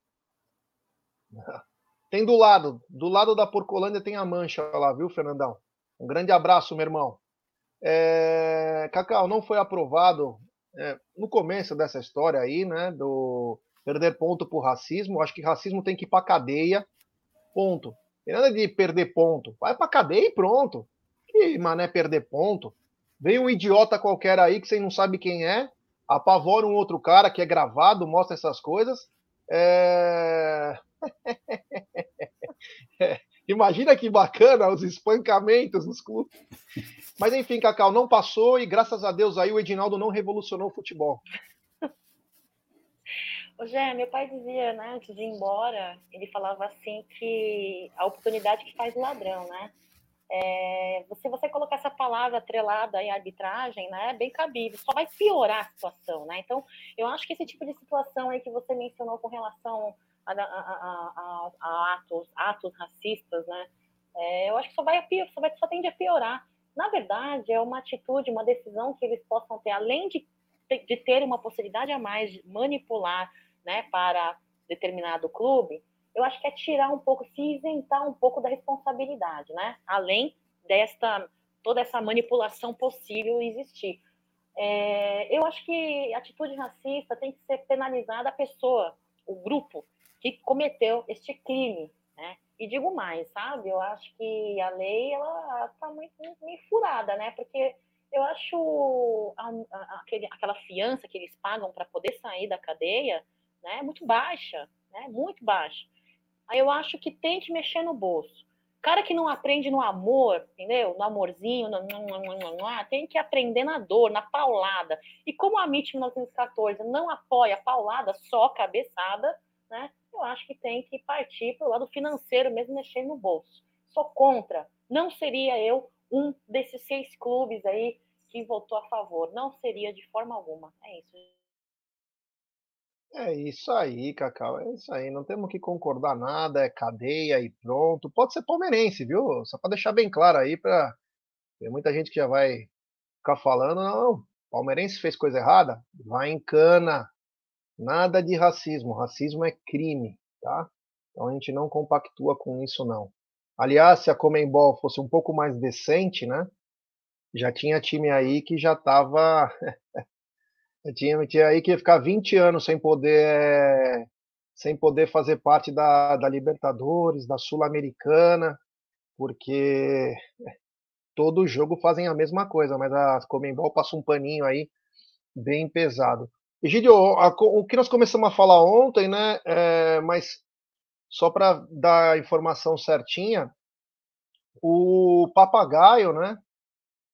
Tem do lado, do lado da Porcolândia tem a mancha lá, viu, Fernandão? Um grande abraço, meu irmão. É... Cacau, não foi aprovado é, no começo dessa história aí, né, do perder ponto por racismo. Acho que racismo tem que ir para cadeia ponto. Tem nada de perder ponto. Vai pra cadeia e pronto. Que mané perder ponto. Vem um idiota qualquer aí que você não sabe quem é, apavora um outro cara que é gravado, mostra essas coisas. É... é. Imagina que bacana os espancamentos nos clubes. Mas enfim, Cacau, não passou e graças a Deus aí o Edinaldo não revolucionou o futebol. Ô, Gé, meu pai dizia, né, antes de ir embora, ele falava assim que a oportunidade que faz o ladrão, né? É, se você colocar essa palavra atrelada em arbitragem, né, é bem cabível, só vai piorar a situação, né? Então, eu acho que esse tipo de situação aí que você mencionou com relação a, a, a, a atos, atos racistas, né, é, eu acho que só vai, só, vai, só tende a piorar. Na verdade, é uma atitude, uma decisão que eles possam ter, além de, de ter uma possibilidade a mais de manipular né, para determinado clube, eu acho que é tirar um pouco, se isentar um pouco da responsabilidade, né? Além desta toda essa manipulação possível existir. É, eu acho que atitude racista tem que ser penalizada a pessoa, o grupo que cometeu este crime, né? E digo mais, sabe? Eu acho que a lei ela está muito, muito meio furada, né? Porque eu acho a, a, aquele, aquela fiança que eles pagam para poder sair da cadeia né? Muito baixa, né? Muito baixa. Aí eu acho que tem que mexer no bolso. Cara que não aprende no amor, entendeu? No amorzinho, no, no, no, tem que aprender na dor, na paulada. E como a MIT 1914 não apoia paulada, só cabeçada, né? Eu acho que tem que partir para o lado financeiro, mesmo mexendo no bolso. Sou contra. Não seria eu um desses seis clubes aí que votou a favor. Não seria de forma alguma. É isso. É isso aí, Cacau, é isso aí. Não temos que concordar nada, é cadeia e pronto. Pode ser palmeirense, viu? Só para deixar bem claro aí, para tem muita gente que já vai ficar falando, não, palmeirense fez coisa errada, vai em cana. Nada de racismo, racismo é crime, tá? Então a gente não compactua com isso não. Aliás, se a Comembol fosse um pouco mais decente, né? Já tinha time aí que já estava Tinha, tinha aí que ia ficar 20 anos sem poder sem poder fazer parte da, da Libertadores, da Sul-Americana, porque todo jogo fazem a mesma coisa, mas a Comembol passa um paninho aí bem pesado. Egidio, o que nós começamos a falar ontem, né? É, mas só para dar a informação certinha, o papagaio, né?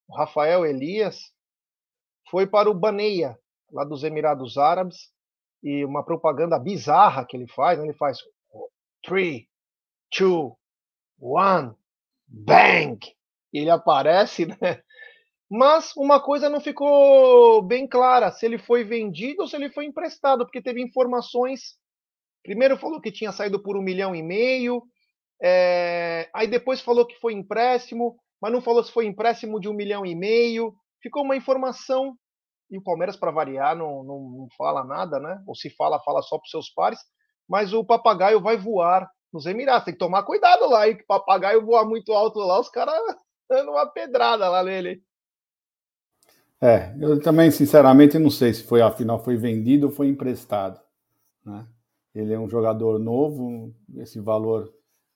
O Rafael Elias foi para o Baneia, lá dos Emirados Árabes, e uma propaganda bizarra que ele faz, né? ele faz 3, 2, 1, bang! E ele aparece, né? Mas uma coisa não ficou bem clara, se ele foi vendido ou se ele foi emprestado, porque teve informações. Primeiro falou que tinha saído por um milhão e meio, é... aí depois falou que foi empréstimo, mas não falou se foi empréstimo de um milhão e meio. Ficou uma informação, e o Palmeiras, para variar, não, não, não fala nada, né? Ou se fala, fala só para os seus pares, mas o papagaio vai voar nos Emirados. Tem que tomar cuidado lá, hein? Que papagaio voa muito alto lá, os caras dando uma pedrada lá nele. É, eu também, sinceramente, não sei se foi afinal foi vendido ou foi emprestado. Né? Ele é um jogador novo, esse valor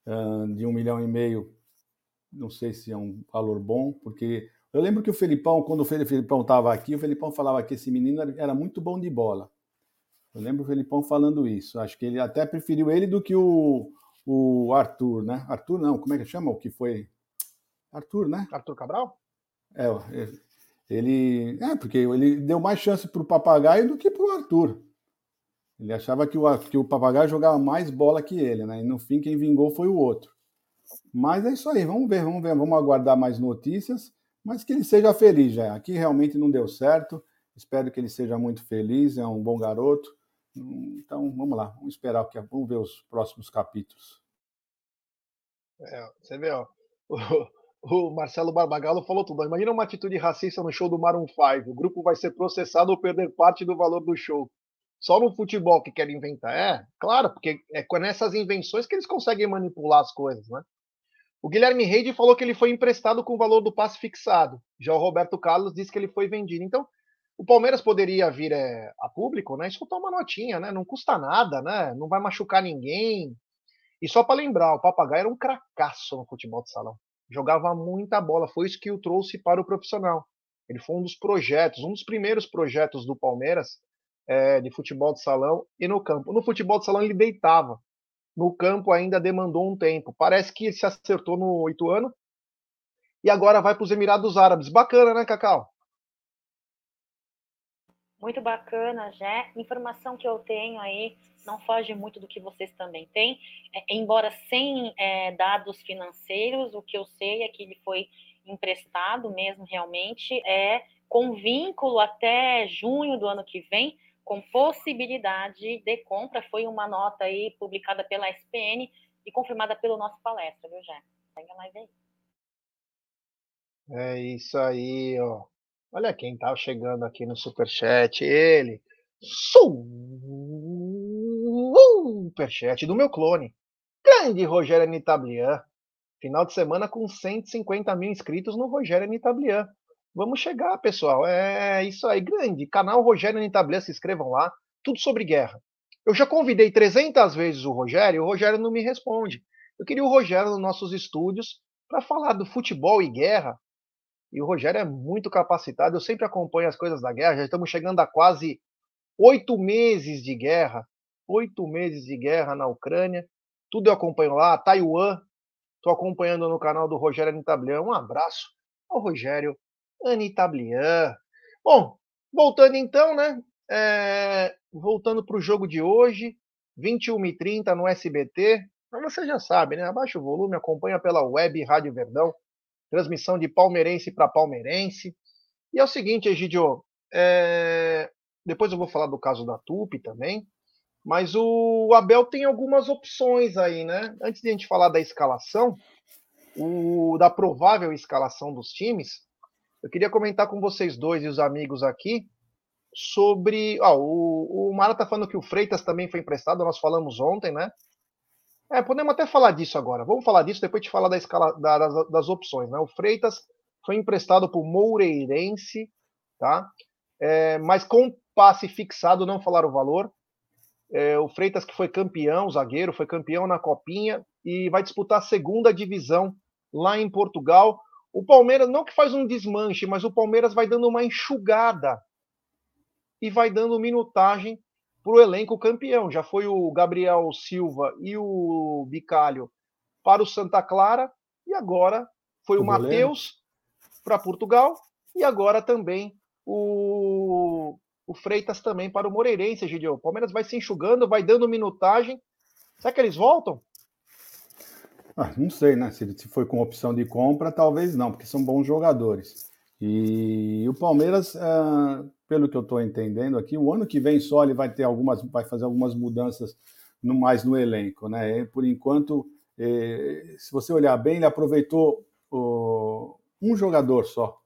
uh, de um milhão e meio, não sei se é um valor bom, porque eu lembro que o Felipão, quando o Felipão estava aqui, o Felipão falava que esse menino era muito bom de bola. Eu lembro o Felipão falando isso. Acho que ele até preferiu ele do que o, o Arthur, né? Arthur não, como é que chama? O que foi? Arthur, né? Arthur Cabral? É, ele. É, porque ele deu mais chance para o papagaio do que para o Arthur. Ele achava que o, que o papagaio jogava mais bola que ele, né? E no fim, quem vingou foi o outro. Mas é isso aí, vamos ver, vamos ver, vamos aguardar mais notícias, mas que ele seja feliz já. Aqui realmente não deu certo. Espero que ele seja muito feliz, é um bom garoto. Então, vamos lá, vamos esperar, vamos ver os próximos capítulos. É, você vê, ó, o Marcelo Barbagallo falou tudo. Imagina uma atitude racista no show do Maroon 5. O grupo vai ser processado ou perder parte do valor do show. Só no futebol que querem inventar. É, claro, porque é nessas invenções que eles conseguem manipular as coisas, né? O Guilherme Reide falou que ele foi emprestado com o valor do passe fixado. Já o Roberto Carlos disse que ele foi vendido. Então, o Palmeiras poderia vir é, a público, né? Escutar uma notinha, né? Não custa nada, né? Não vai machucar ninguém. E só para lembrar, o Papagaio era um cracaço no futebol de salão jogava muita bola. Foi isso que o trouxe para o profissional. Ele foi um dos projetos, um dos primeiros projetos do Palmeiras é, de futebol de salão e no campo. No futebol de salão ele deitava. No campo ainda demandou um tempo. Parece que se acertou no oito ano e agora vai para os Emirados Árabes. Bacana, né, Cacau? Muito bacana, já. Informação que eu tenho aí não foge muito do que vocês também têm. É, embora sem é, dados financeiros, o que eu sei é que ele foi emprestado mesmo realmente, é com vínculo até junho do ano que vem, com possibilidade de compra. Foi uma nota aí publicada pela SPN e confirmada pelo nosso palestra, viu, Jé? Pega mais aí. É isso aí, ó. Olha quem tá chegando aqui no Superchat, ele. Superchat do meu clone. Grande Rogério Nitablian. Final de semana com 150 mil inscritos no Rogério Nitablian. Vamos chegar, pessoal. É isso aí, grande. Canal Rogério Nitablian, se inscrevam lá. Tudo sobre guerra. Eu já convidei 300 vezes o Rogério e o Rogério não me responde. Eu queria o Rogério nos nossos estúdios para falar do futebol e guerra e o Rogério é muito capacitado. Eu sempre acompanho as coisas da guerra. Já estamos chegando a quase oito meses de guerra. Oito meses de guerra na Ucrânia. Tudo eu acompanho lá. Taiwan. Estou acompanhando no canal do Rogério Anitablian. Um abraço ao Rogério Anitablian. Bom, voltando então, né? É... voltando para o jogo de hoje. 21h30 no SBT. Mas você já sabe, né? Abaixa o volume, acompanha pela web Rádio Verdão transmissão de palmeirense para palmeirense. E é o seguinte, Egidio, é... depois eu vou falar do caso da Tupi também, mas o Abel tem algumas opções aí, né? Antes de a gente falar da escalação, o... da provável escalação dos times, eu queria comentar com vocês dois e os amigos aqui sobre. Ah, o, o Mara tá falando que o Freitas também foi emprestado, nós falamos ontem, né? É, podemos até falar disso agora. Vamos falar disso depois de falar da escala da, das, das, opções. Né? O Freitas foi emprestado para o Moureirense, tá? É, mas com passe fixado, não falaram o valor. É, o Freitas, que foi campeão, zagueiro, foi campeão na Copinha e vai disputar a segunda divisão lá em Portugal. O Palmeiras, não que faz um desmanche, mas o Palmeiras vai dando uma enxugada e vai dando minutagem para o elenco campeão. Já foi o Gabriel Silva e o Bicalho para o Santa Clara, e agora foi o, o Matheus para Portugal, e agora também o o Freitas também para o Moreirense, Gideon. O Palmeiras vai se enxugando, vai dando minutagem. Será que eles voltam? Ah, não sei, né? Se, se foi com opção de compra, talvez não, porque são bons jogadores. E o Palmeiras, ah, pelo que eu estou entendendo aqui, o ano que vem só ele vai ter algumas, vai fazer algumas mudanças no mais no elenco, né? E, por enquanto, eh, se você olhar bem, ele aproveitou o, um jogador só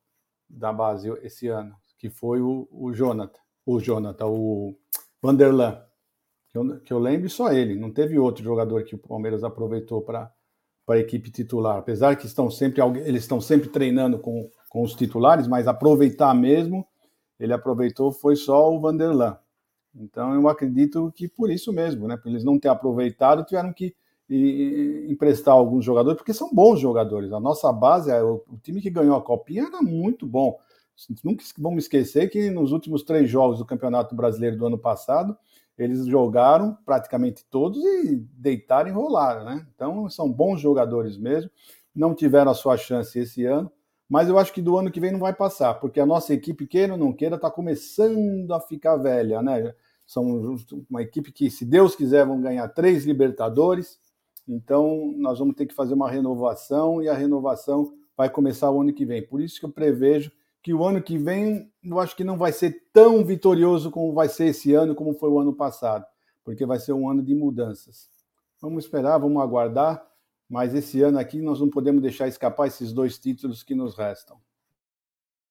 da base esse ano, que foi o, o Jonathan, o Jonathan, o Vanderlan. Que eu, que eu lembro só ele, não teve outro jogador que o Palmeiras aproveitou para para a equipe titular. Apesar que estão sempre, eles estão sempre treinando com, com os titulares, mas aproveitar mesmo, ele aproveitou foi só o Vanderlan. Então eu acredito que por isso mesmo, né? Por eles não ter aproveitado, tiveram que emprestar alguns jogadores, porque são bons jogadores. A nossa base, o, o time que ganhou a Copinha era muito bom. Nunca vamos esquecer que nos últimos três jogos do Campeonato Brasileiro do ano passado, eles jogaram praticamente todos e deitaram e rolaram, né? Então são bons jogadores mesmo, não tiveram a sua chance esse ano, mas eu acho que do ano que vem não vai passar, porque a nossa equipe, queira ou não queira, está começando a ficar velha, né? São uma equipe que, se Deus quiser, vão ganhar três Libertadores, então nós vamos ter que fazer uma renovação e a renovação vai começar o ano que vem. Por isso que eu prevejo que o ano que vem eu acho que não vai ser tão vitorioso como vai ser esse ano, como foi o ano passado, porque vai ser um ano de mudanças. Vamos esperar, vamos aguardar, mas esse ano aqui nós não podemos deixar escapar esses dois títulos que nos restam.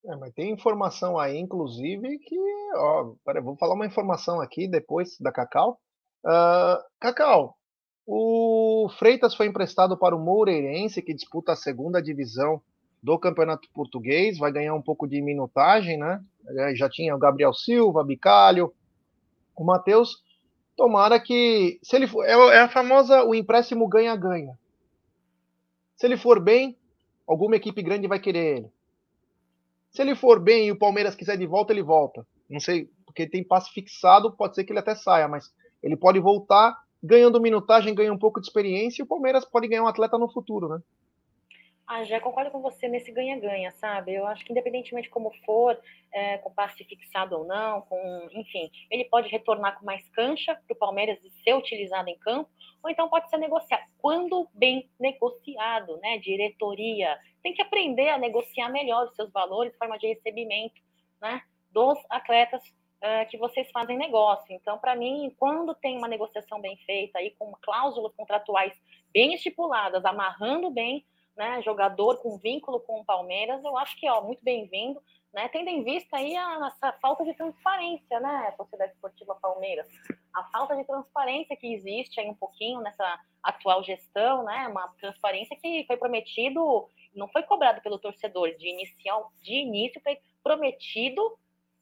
É, mas tem informação aí, inclusive, que. Ó, vou falar uma informação aqui depois da Cacau. Uh, Cacau, o Freitas foi emprestado para o Moreirense, que disputa a segunda divisão do Campeonato Português, vai ganhar um pouco de minutagem, né? É, já tinha o Gabriel Silva, Bicalho, o Matheus. Tomara que, se ele for, é, é a famosa o empréstimo ganha-ganha. Se ele for bem, alguma equipe grande vai querer ele. Se ele for bem e o Palmeiras quiser de volta, ele volta. Não sei, porque tem passe fixado, pode ser que ele até saia, mas ele pode voltar ganhando minutagem, ganha um pouco de experiência e o Palmeiras pode ganhar um atleta no futuro, né? Ah, já concordo com você nesse ganha-ganha, sabe? Eu acho que independentemente como for, é, com passe fixado ou não, com, enfim, ele pode retornar com mais cancha para o Palmeiras e ser utilizado em campo, ou então pode ser negociado. Quando bem negociado, né? Diretoria tem que aprender a negociar melhor os seus valores, forma de recebimento, né? Dos atletas uh, que vocês fazem negócio. Então, para mim, quando tem uma negociação bem feita aí com cláusulas contratuais bem estipuladas, amarrando bem né, jogador com vínculo com o Palmeiras, eu acho que ó, muito bem-vindo, né, tendo em vista aí a, essa falta de transparência, né, Sociedade Esportiva Palmeiras, a falta de transparência que existe aí um pouquinho nessa atual gestão, né, uma transparência que foi prometido, não foi cobrado pelo torcedor, de inicial, de início foi prometido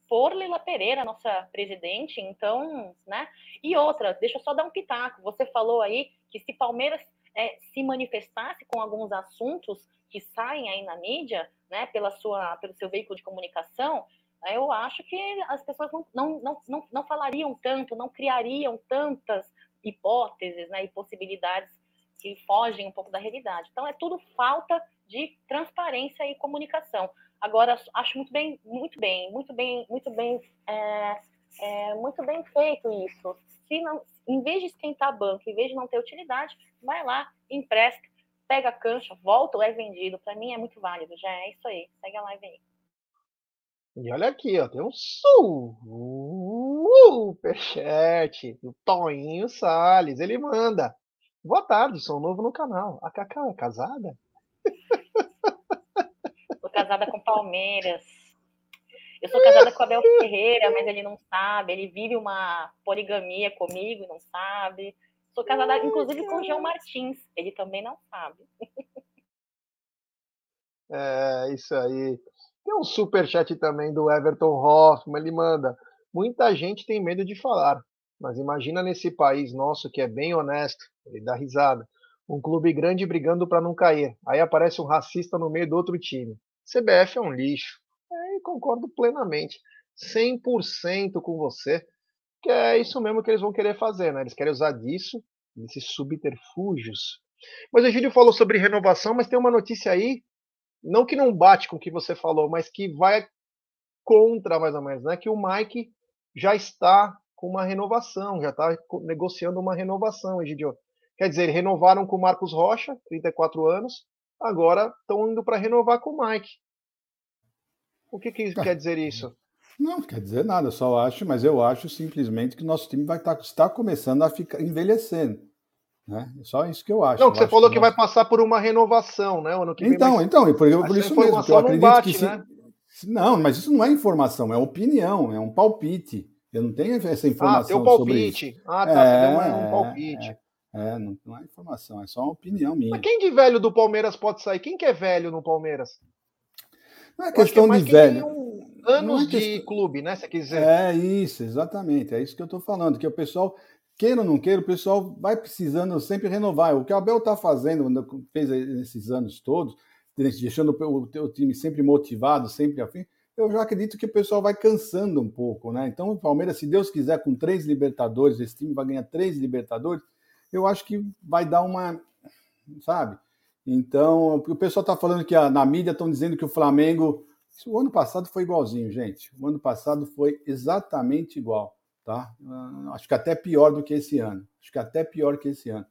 por Lila Pereira, nossa presidente, então, né? E outra, deixa eu só dar um pitaco. Você falou aí que se Palmeiras é, se manifestasse com alguns assuntos que saem aí na mídia, né, pela sua, pelo seu veículo de comunicação, eu acho que as pessoas não, não, não, não, não falariam tanto, não criariam tantas hipóteses né, e possibilidades que fogem um pouco da realidade. Então, é tudo falta de transparência e comunicação. Agora, acho muito bem, muito bem, muito bem, muito bem, é, é, muito bem feito isso. Se não, em vez de esquentar a banca, em vez de não ter utilidade, vai lá, empresta, pega a cancha, volta ou é vendido. Para mim é muito válido, já é isso aí. Segue a live aí. E olha aqui, ó, tem um superchat do Toninho Salles. Ele manda. Boa tarde, sou novo no canal. A Cacau é casada? Sou casada com Palmeiras. Eu sou casada com Abel Ferreira, mas ele não sabe. Ele vive uma poligamia comigo e não sabe. Sou casada, inclusive, com o João Martins. Ele também não sabe. É, isso aí. Tem um super chat também do Everton Hoffman. Ele manda: Muita gente tem medo de falar, mas imagina nesse país nosso que é bem honesto. Ele dá risada. Um clube grande brigando para não cair. Aí aparece um racista no meio do outro time. CBF é um lixo concordo plenamente, 100% com você, que é isso mesmo que eles vão querer fazer, né? Eles querem usar disso, desses subterfúgios. Mas o Gílio falou sobre renovação, mas tem uma notícia aí, não que não bate com o que você falou, mas que vai contra mais ou menos, né? Que o Mike já está com uma renovação, já está negociando uma renovação, Egidio. Quer dizer, renovaram com o Marcos Rocha, 34 anos, agora estão indo para renovar com o Mike. O que, que quer dizer isso? Não, quer dizer nada, eu só acho, mas eu acho simplesmente que o nosso time vai estar, tá, está começando a ficar envelhecendo. Né? É só isso que eu acho. Não, que você falou que, nós... vai passar por uma renovação, né? Ano que então, vem, então, por, por isso mesmo, eu acredito bate, que se... né? Não, mas isso não é informação, é opinião, é um palpite. Eu não tenho essa informação. Ah, tem um palpite. Ah, tá. É, você deu um palpite. É, é não, não, é informação, é só uma opinião minha. Mas quem de velho do Palmeiras pode sair? Quem que é velho no Palmeiras? Não é questão que é de velho. Um anos é de clube, né? Você quiser. É isso, exatamente. É isso que eu estou falando. Que o pessoal, queira ou não queira, o pessoal vai precisando sempre renovar. O que o Abel está fazendo, fez nesses anos todos, deixando o, o time sempre motivado, sempre afim eu já acredito que o pessoal vai cansando um pouco, né? Então, o Palmeiras, se Deus quiser, com três Libertadores, esse time vai ganhar três Libertadores, eu acho que vai dar uma. Sabe? Então, o pessoal está falando que a, na mídia estão dizendo que o Flamengo. O ano passado foi igualzinho, gente. O ano passado foi exatamente igual, tá? Uh, acho que até pior do que esse ano. Acho que até pior que esse ano.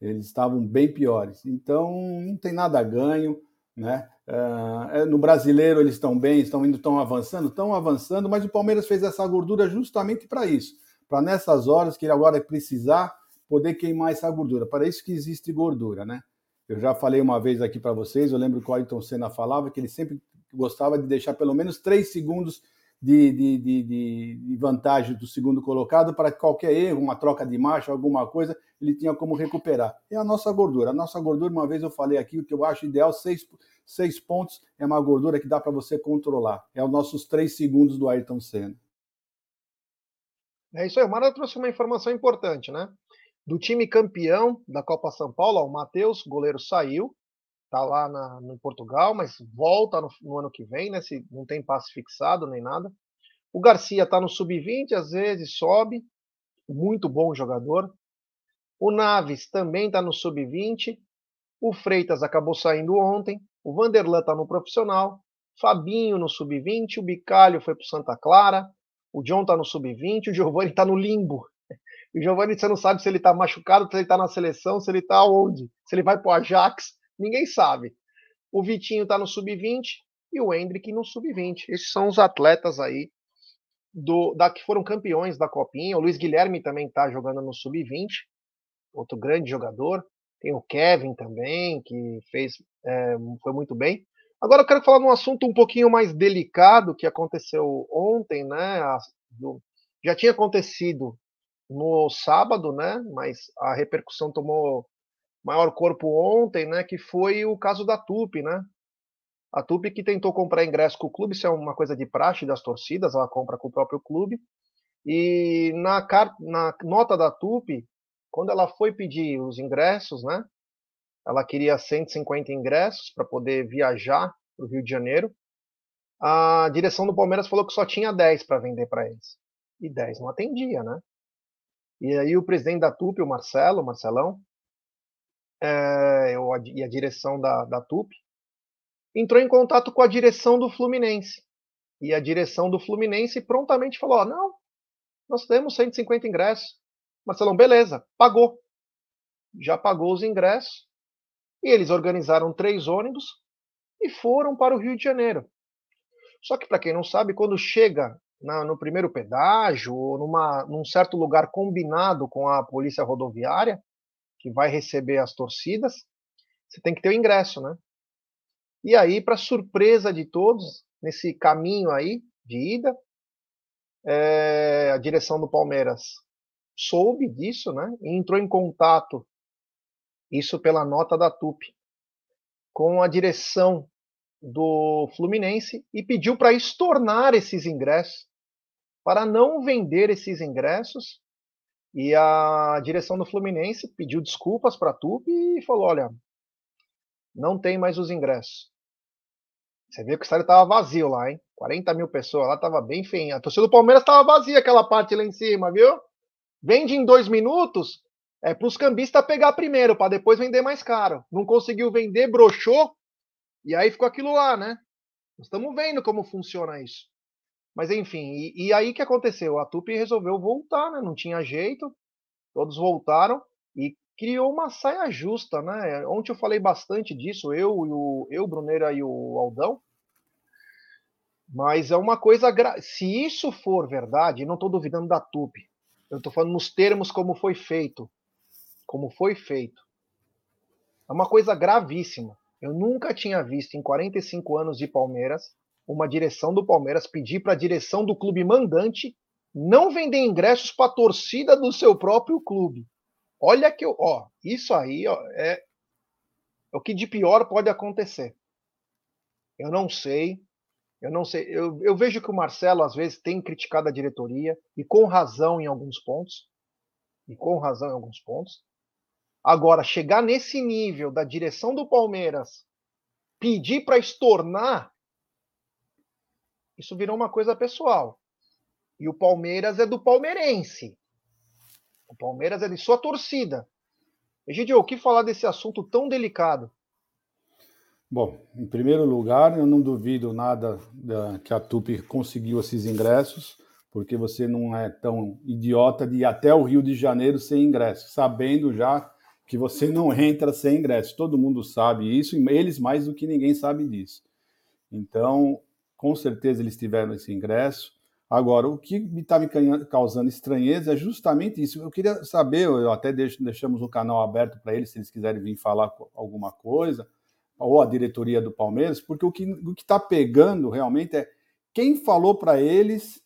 Eles estavam bem piores. Então, não tem nada a ganho, né? Uh, no brasileiro eles estão bem, estão indo, estão avançando, estão avançando, mas o Palmeiras fez essa gordura justamente para isso, para nessas horas que ele agora precisar poder queimar essa gordura. Para isso que existe gordura, né? Eu já falei uma vez aqui para vocês, eu lembro que o Ayrton Senna falava que ele sempre gostava de deixar pelo menos três segundos de, de, de, de, vantagem do segundo colocado para qualquer erro, uma troca de marcha, alguma coisa, ele tinha como recuperar. É a nossa gordura. A nossa gordura, uma vez eu falei aqui, o que eu acho ideal, seis, seis pontos é uma gordura que dá para você controlar. É os nossos três segundos do Ayrton Senna. É isso aí. O Mara trouxe uma informação importante, né? Do time campeão da Copa São Paulo, ó, o Matheus, goleiro, saiu, tá lá na, no Portugal, mas volta no, no, ano que vem, né? Se não tem passe fixado nem nada. O Garcia tá no sub-20, às vezes sobe, muito bom jogador. O Naves também tá no sub-20. O Freitas acabou saindo ontem. O Vanderlan tá no profissional. Fabinho no sub-20. O Bicalho foi pro Santa Clara. O John tá no sub-20. O Giovanni tá no limbo. O Giovanni, você não sabe se ele tá machucado, se ele tá na seleção, se ele tá onde. Se ele vai pro Ajax, ninguém sabe. O Vitinho tá no sub-20 e o Hendrick no sub-20. Esses são os atletas aí do, da, que foram campeões da Copinha. O Luiz Guilherme também está jogando no sub-20, outro grande jogador. Tem o Kevin também, que fez é, foi muito bem. Agora eu quero falar de um assunto um pouquinho mais delicado que aconteceu ontem, né? Já tinha acontecido no sábado, né? Mas a repercussão tomou maior corpo ontem, né? Que foi o caso da Tupi, né? A Tupi que tentou comprar ingresso com o clube, isso é uma coisa de praxe das torcidas, ela compra com o próprio clube. E na, na nota da Tupi, quando ela foi pedir os ingressos, né? Ela queria 150 ingressos para poder viajar para o Rio de Janeiro. A direção do Palmeiras falou que só tinha 10 para vender para eles. E 10 não atendia, né? E aí o presidente da TUP, o Marcelo, Marcelão, é, e a direção da, da TUP, entrou em contato com a direção do Fluminense. E a direção do Fluminense prontamente falou: não, nós temos 150 ingressos. Marcelão, beleza, pagou. Já pagou os ingressos. E eles organizaram três ônibus e foram para o Rio de Janeiro. Só que, para quem não sabe, quando chega na, no primeiro pedágio ou numa, num certo lugar combinado com a polícia rodoviária, que vai receber as torcidas, você tem que ter o ingresso, né? E aí, para surpresa de todos, nesse caminho aí de ida, é, a direção do Palmeiras soube disso, né? E entrou em contato, isso pela nota da TUP, com a direção do Fluminense e pediu para estornar esses ingressos, para não vender esses ingressos. E a direção do Fluminense pediu desculpas para a TUP e falou: olha, não tem mais os ingressos. Você viu que o estádio estava vazio lá, hein? 40 mil pessoas lá, estava bem feinha. A torcida do Palmeiras estava vazia aquela parte lá em cima, viu? Vende em dois minutos, é para os cambistas pegar primeiro, para depois vender mais caro. Não conseguiu vender, broxou, e aí ficou aquilo lá, né? Nós estamos vendo como funciona isso. Mas enfim, e, e aí que aconteceu? A Tupi resolveu voltar, né? Não tinha jeito, todos voltaram e criou uma saia justa, né? Ontem eu falei bastante disso, eu, o, eu, Bruneira e o Aldão. Mas é uma coisa. Gra... Se isso for verdade, não estou duvidando da Tupi. Eu estou falando nos termos como foi feito. Como foi feito. É uma coisa gravíssima. Eu nunca tinha visto em 45 anos de Palmeiras uma direção do Palmeiras pedir para a direção do clube mandante não vender ingressos para a torcida do seu próprio clube. Olha que eu, ó, isso aí ó, é, é o que de pior pode acontecer. Eu não sei, eu não sei. Eu, eu vejo que o Marcelo às vezes tem criticado a diretoria e com razão em alguns pontos, e com razão em alguns pontos. Agora chegar nesse nível da direção do Palmeiras pedir para estornar isso virou uma coisa pessoal. E o Palmeiras é do palmeirense. O Palmeiras é de sua torcida. Egidio, o que falar desse assunto tão delicado? Bom, em primeiro lugar, eu não duvido nada da, que a Tupi conseguiu esses ingressos, porque você não é tão idiota de ir até o Rio de Janeiro sem ingresso, sabendo já que você não entra sem ingresso. Todo mundo sabe isso, e eles mais do que ninguém sabe disso. Então, com certeza eles tiveram esse ingresso. Agora, o que me está me causando estranheza é justamente isso. Eu queria saber, eu até deixo, deixamos o canal aberto para eles, se eles quiserem vir falar alguma coisa, ou a diretoria do Palmeiras, porque o que o está pegando realmente é quem falou para eles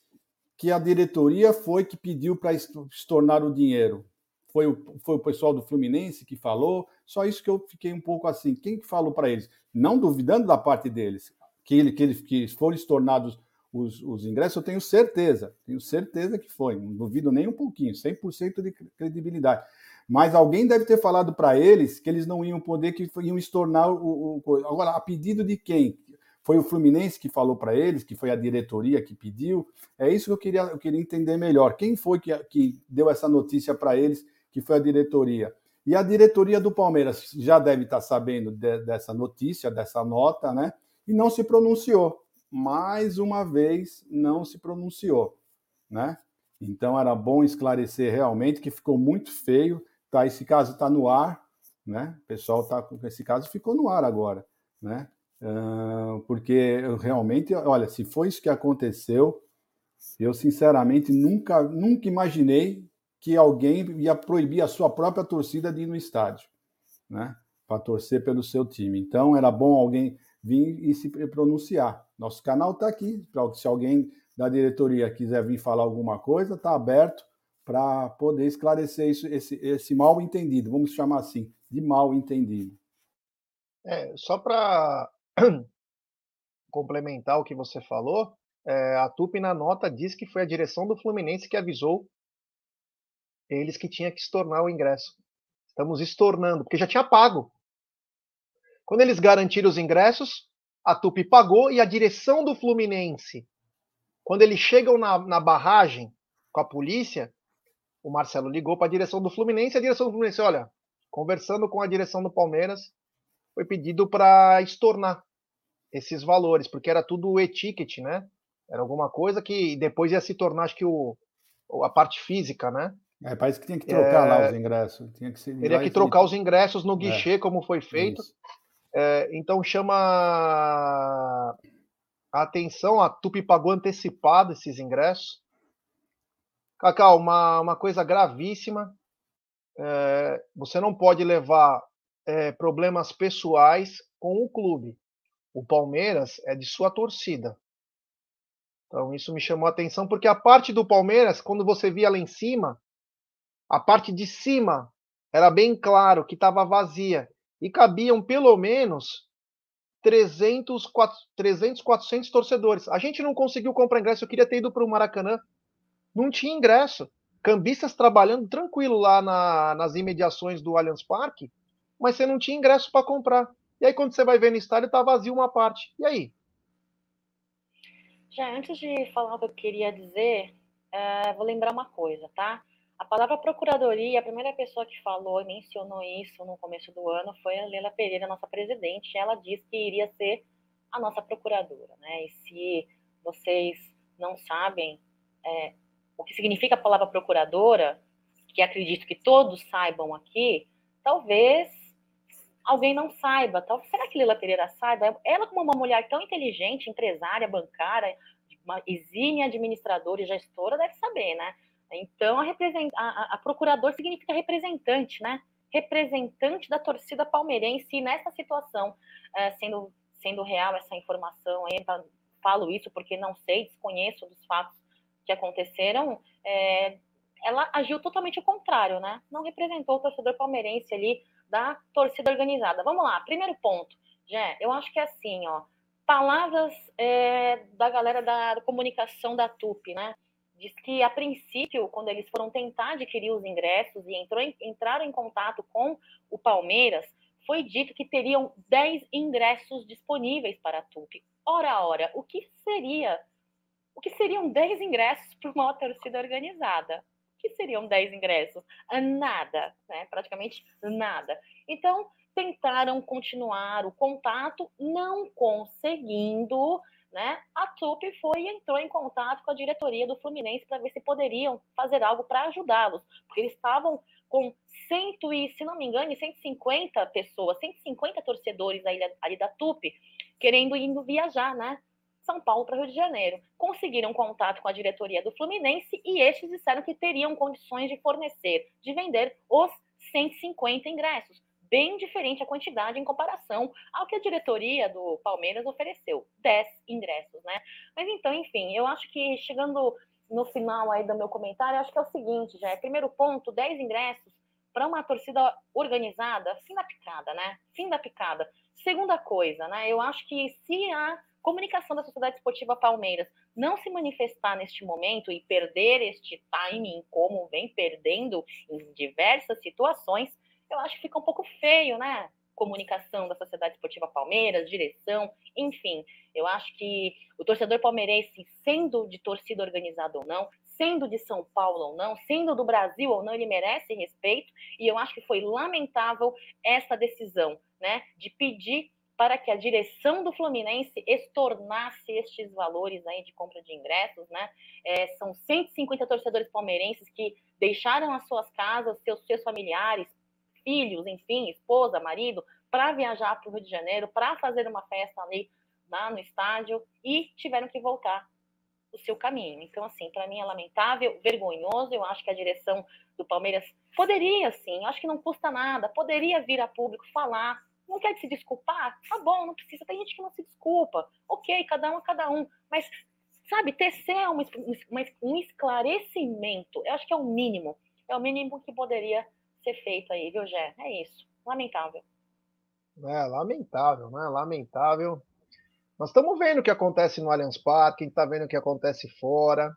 que a diretoria foi que pediu para estornar o dinheiro. Foi o, foi o pessoal do Fluminense que falou, só isso que eu fiquei um pouco assim. Quem que falou para eles? Não duvidando da parte deles que, ele, que, ele, que foram estornados os, os ingressos, eu tenho certeza, tenho certeza que foi, não duvido nem um pouquinho, 100% de credibilidade. Mas alguém deve ter falado para eles que eles não iam poder, que iam estornar o, o. Agora, a pedido de quem? Foi o Fluminense que falou para eles, que foi a diretoria que pediu. É isso que eu queria, eu queria entender melhor. Quem foi que, que deu essa notícia para eles, que foi a diretoria? E a diretoria do Palmeiras já deve estar sabendo de, dessa notícia, dessa nota, né? E não se pronunciou. Mais uma vez, não se pronunciou, né? Então era bom esclarecer realmente que ficou muito feio. Tá, esse caso está no ar, né? O pessoal tá com esse caso ficou no ar agora, né? Uh, porque realmente, olha, se foi isso que aconteceu, eu sinceramente nunca, nunca imaginei que alguém ia proibir a sua própria torcida de ir no estádio, né? Para torcer pelo seu time. Então era bom alguém vir e se pronunciar. Nosso canal está aqui, se alguém da diretoria quiser vir falar alguma coisa, está aberto para poder esclarecer isso, esse, esse mal entendido, vamos chamar assim, de mal entendido. É, só para complementar o que você falou, é, a Tupi na nota diz que foi a direção do Fluminense que avisou eles que tinha que estornar o ingresso. Estamos estornando, porque já tinha pago. Quando eles garantiram os ingressos, a Tupi pagou e a direção do Fluminense, quando eles chegam na, na barragem com a polícia, o Marcelo ligou para a direção do Fluminense e a direção do Fluminense, olha, conversando com a direção do Palmeiras, foi pedido para estornar esses valores, porque era tudo e-ticket, né? Era alguma coisa que depois ia se tornar, acho que o, a parte física, né? É, parece que tinha que trocar é, lá os ingressos. Tinha que ser, teria que trocar os ingressos no guichê, é, como foi feito. Isso. É, então chama a atenção, a Tupi pagou antecipado esses ingressos. Cacau, uma, uma coisa gravíssima. É, você não pode levar é, problemas pessoais com o clube. O Palmeiras é de sua torcida. Então isso me chamou a atenção, porque a parte do Palmeiras, quando você via lá em cima, a parte de cima era bem claro que estava vazia e cabiam pelo menos 300, 300, 400 torcedores. A gente não conseguiu comprar ingresso, eu queria ter ido para o Maracanã. Não tinha ingresso. Cambistas trabalhando tranquilo lá na, nas imediações do Allianz Parque, mas você não tinha ingresso para comprar. E aí, quando você vai ver no estádio, está vazio uma parte. E aí? Já antes de falar o que eu queria dizer, uh, vou lembrar uma coisa, tá? A palavra procuradoria, a primeira pessoa que falou e mencionou isso no começo do ano foi a Leila Pereira, nossa presidente. Ela disse que iria ser a nossa procuradora, né? E se vocês não sabem é, o que significa a palavra procuradora, que acredito que todos saibam aqui, talvez alguém não saiba. Talvez, será que Lila Pereira saiba? Ela, como uma mulher tão inteligente, empresária, bancária, uma exímia administradora e gestora, deve saber, né? Então, a, a, a procurador significa representante, né? Representante da torcida palmeirense, e nessa situação, é, sendo, sendo real essa informação, aí, falo isso porque não sei, desconheço dos fatos que aconteceram, é, ela agiu totalmente ao contrário, né? Não representou o torcedor palmeirense ali da torcida organizada. Vamos lá, primeiro ponto, Jé, eu acho que é assim, ó, palavras é, da galera da comunicação da TUP, né? Diz que, a princípio, quando eles foram tentar adquirir os ingressos e entrou em, entraram em contato com o Palmeiras, foi dito que teriam 10 ingressos disponíveis para a TUP. Ora, ora, o que seria? O que seriam 10 ingressos para uma torcida organizada? que seriam 10 ingressos? Nada, né? praticamente nada. Então, tentaram continuar o contato, não conseguindo, né? A TUP foi e entrou em contato com a diretoria do Fluminense para ver se poderiam fazer algo para ajudá-los, porque eles estavam com cento e, se não me engano, 150 pessoas, 150 torcedores ali, ali da TUP, querendo indo viajar, né? São Paulo para Rio de Janeiro. Conseguiram contato com a diretoria do Fluminense e estes disseram que teriam condições de fornecer, de vender os 150 ingressos. Bem diferente a quantidade em comparação ao que a diretoria do Palmeiras ofereceu, 10 ingressos, né? Mas então, enfim, eu acho que chegando no final aí do meu comentário, acho que é o seguinte, já primeiro ponto, 10 ingressos para uma torcida organizada, fim da picada, né? Fim da picada. Segunda coisa, né? Eu acho que se a comunicação da Sociedade Esportiva Palmeiras não se manifestar neste momento e perder este timing como vem perdendo em diversas situações, eu acho que fica um pouco feio, né? Comunicação da Sociedade Esportiva Palmeiras, direção, enfim. Eu acho que o torcedor palmeirense, sendo de torcida organizada ou não, sendo de São Paulo ou não, sendo do Brasil ou não, ele merece respeito. E eu acho que foi lamentável essa decisão, né, de pedir para que a direção do Fluminense estornasse estes valores aí de compra de ingressos, né? É, são 150 torcedores palmeirenses que deixaram as suas casas, seus, seus familiares, filhos, enfim, esposa, marido, para viajar para o Rio de Janeiro, para fazer uma festa ali lá no estádio e tiveram que voltar o seu caminho. Então, assim, para mim é lamentável, vergonhoso. Eu acho que a direção do Palmeiras poderia, sim, acho que não custa nada, poderia vir a público falar não quer se desculpar? Tá bom, não precisa. Tem gente que não se desculpa. Ok, cada um é cada um. Mas, sabe, tecer um, um esclarecimento, eu acho que é o mínimo. É o mínimo que poderia ser feito aí, viu, Gé? É isso. Lamentável. É, lamentável, né? Lamentável. Nós estamos vendo o que acontece no Allianz Parque, está vendo o que acontece fora.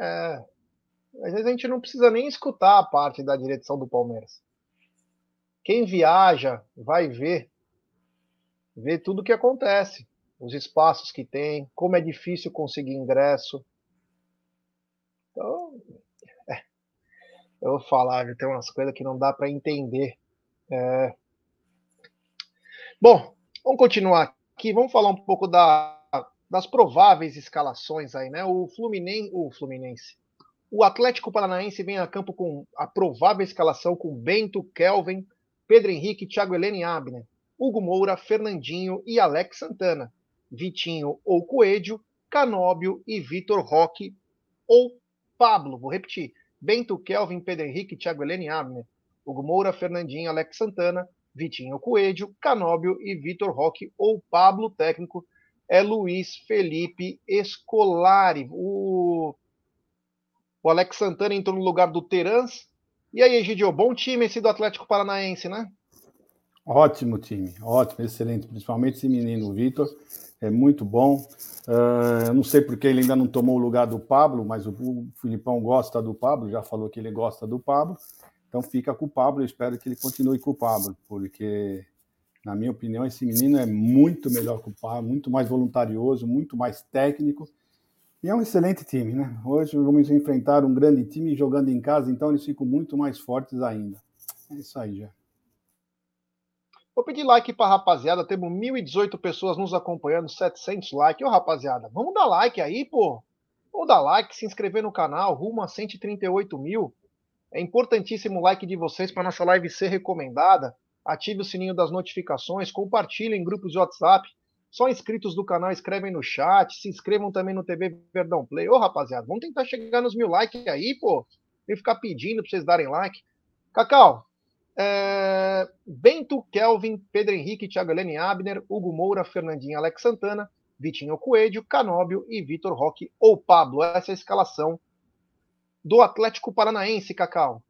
É. Às vezes a gente não precisa nem escutar a parte da direção do Palmeiras. Quem viaja vai ver, ver tudo o que acontece, os espaços que tem, como é difícil conseguir ingresso. Então, é, eu vou falar, tem umas coisas que não dá para entender. É... Bom, vamos continuar aqui, vamos falar um pouco da, das prováveis escalações aí, né? O Fluminense, o Fluminense, o Atlético Paranaense vem a campo com a provável escalação com Bento, Kelvin, Pedro Henrique, Thiago Helene Abner, Hugo Moura, Fernandinho e Alex Santana, Vitinho ou Coelho, Canóbio e Vitor Roque ou Pablo. Vou repetir. Bento, Kelvin, Pedro Henrique, Thiago Helene Abner, Hugo Moura, Fernandinho, Alex Santana, Vitinho Coelho, Canóbio e Vitor Roque ou Pablo. Técnico é Luiz Felipe Escolari. O, o Alex Santana entrou no lugar do Terans, e aí, Egidio, bom time esse do Atlético Paranaense, né? Ótimo time, ótimo, excelente. Principalmente esse menino, Vitor, é muito bom. Uh, eu não sei porque ele ainda não tomou o lugar do Pablo, mas o, o Filipão gosta do Pablo, já falou que ele gosta do Pablo. Então fica com o Pablo, eu espero que ele continue com o Pablo, porque, na minha opinião, esse menino é muito melhor que o Pablo, muito mais voluntarioso, muito mais técnico e é um excelente time, né? Hoje vamos enfrentar um grande time jogando em casa, então eles ficam muito mais fortes ainda. É isso aí já. Vou pedir like para rapaziada, temos 1.018 pessoas nos acompanhando, 700 likes. Ô rapaziada, vamos dar like aí, pô. ou dar like, se inscrever no canal, rumo a 138 mil. É importantíssimo o like de vocês para nossa live ser recomendada. Ative o sininho das notificações, compartilhem em grupos de WhatsApp. Só inscritos do canal escrevem no chat, se inscrevam também no TV Verdão Play. Ô, rapaziada, vamos tentar chegar nos mil likes aí, pô. E ficar pedindo para vocês darem like. Cacau, é... Bento, Kelvin, Pedro Henrique, Thiago Helene Abner, Hugo Moura, Fernandinho Alex Santana, Vitinho Coelho, Canóbio e Vitor Roque ou Pablo. Essa é a escalação do Atlético Paranaense, Cacau.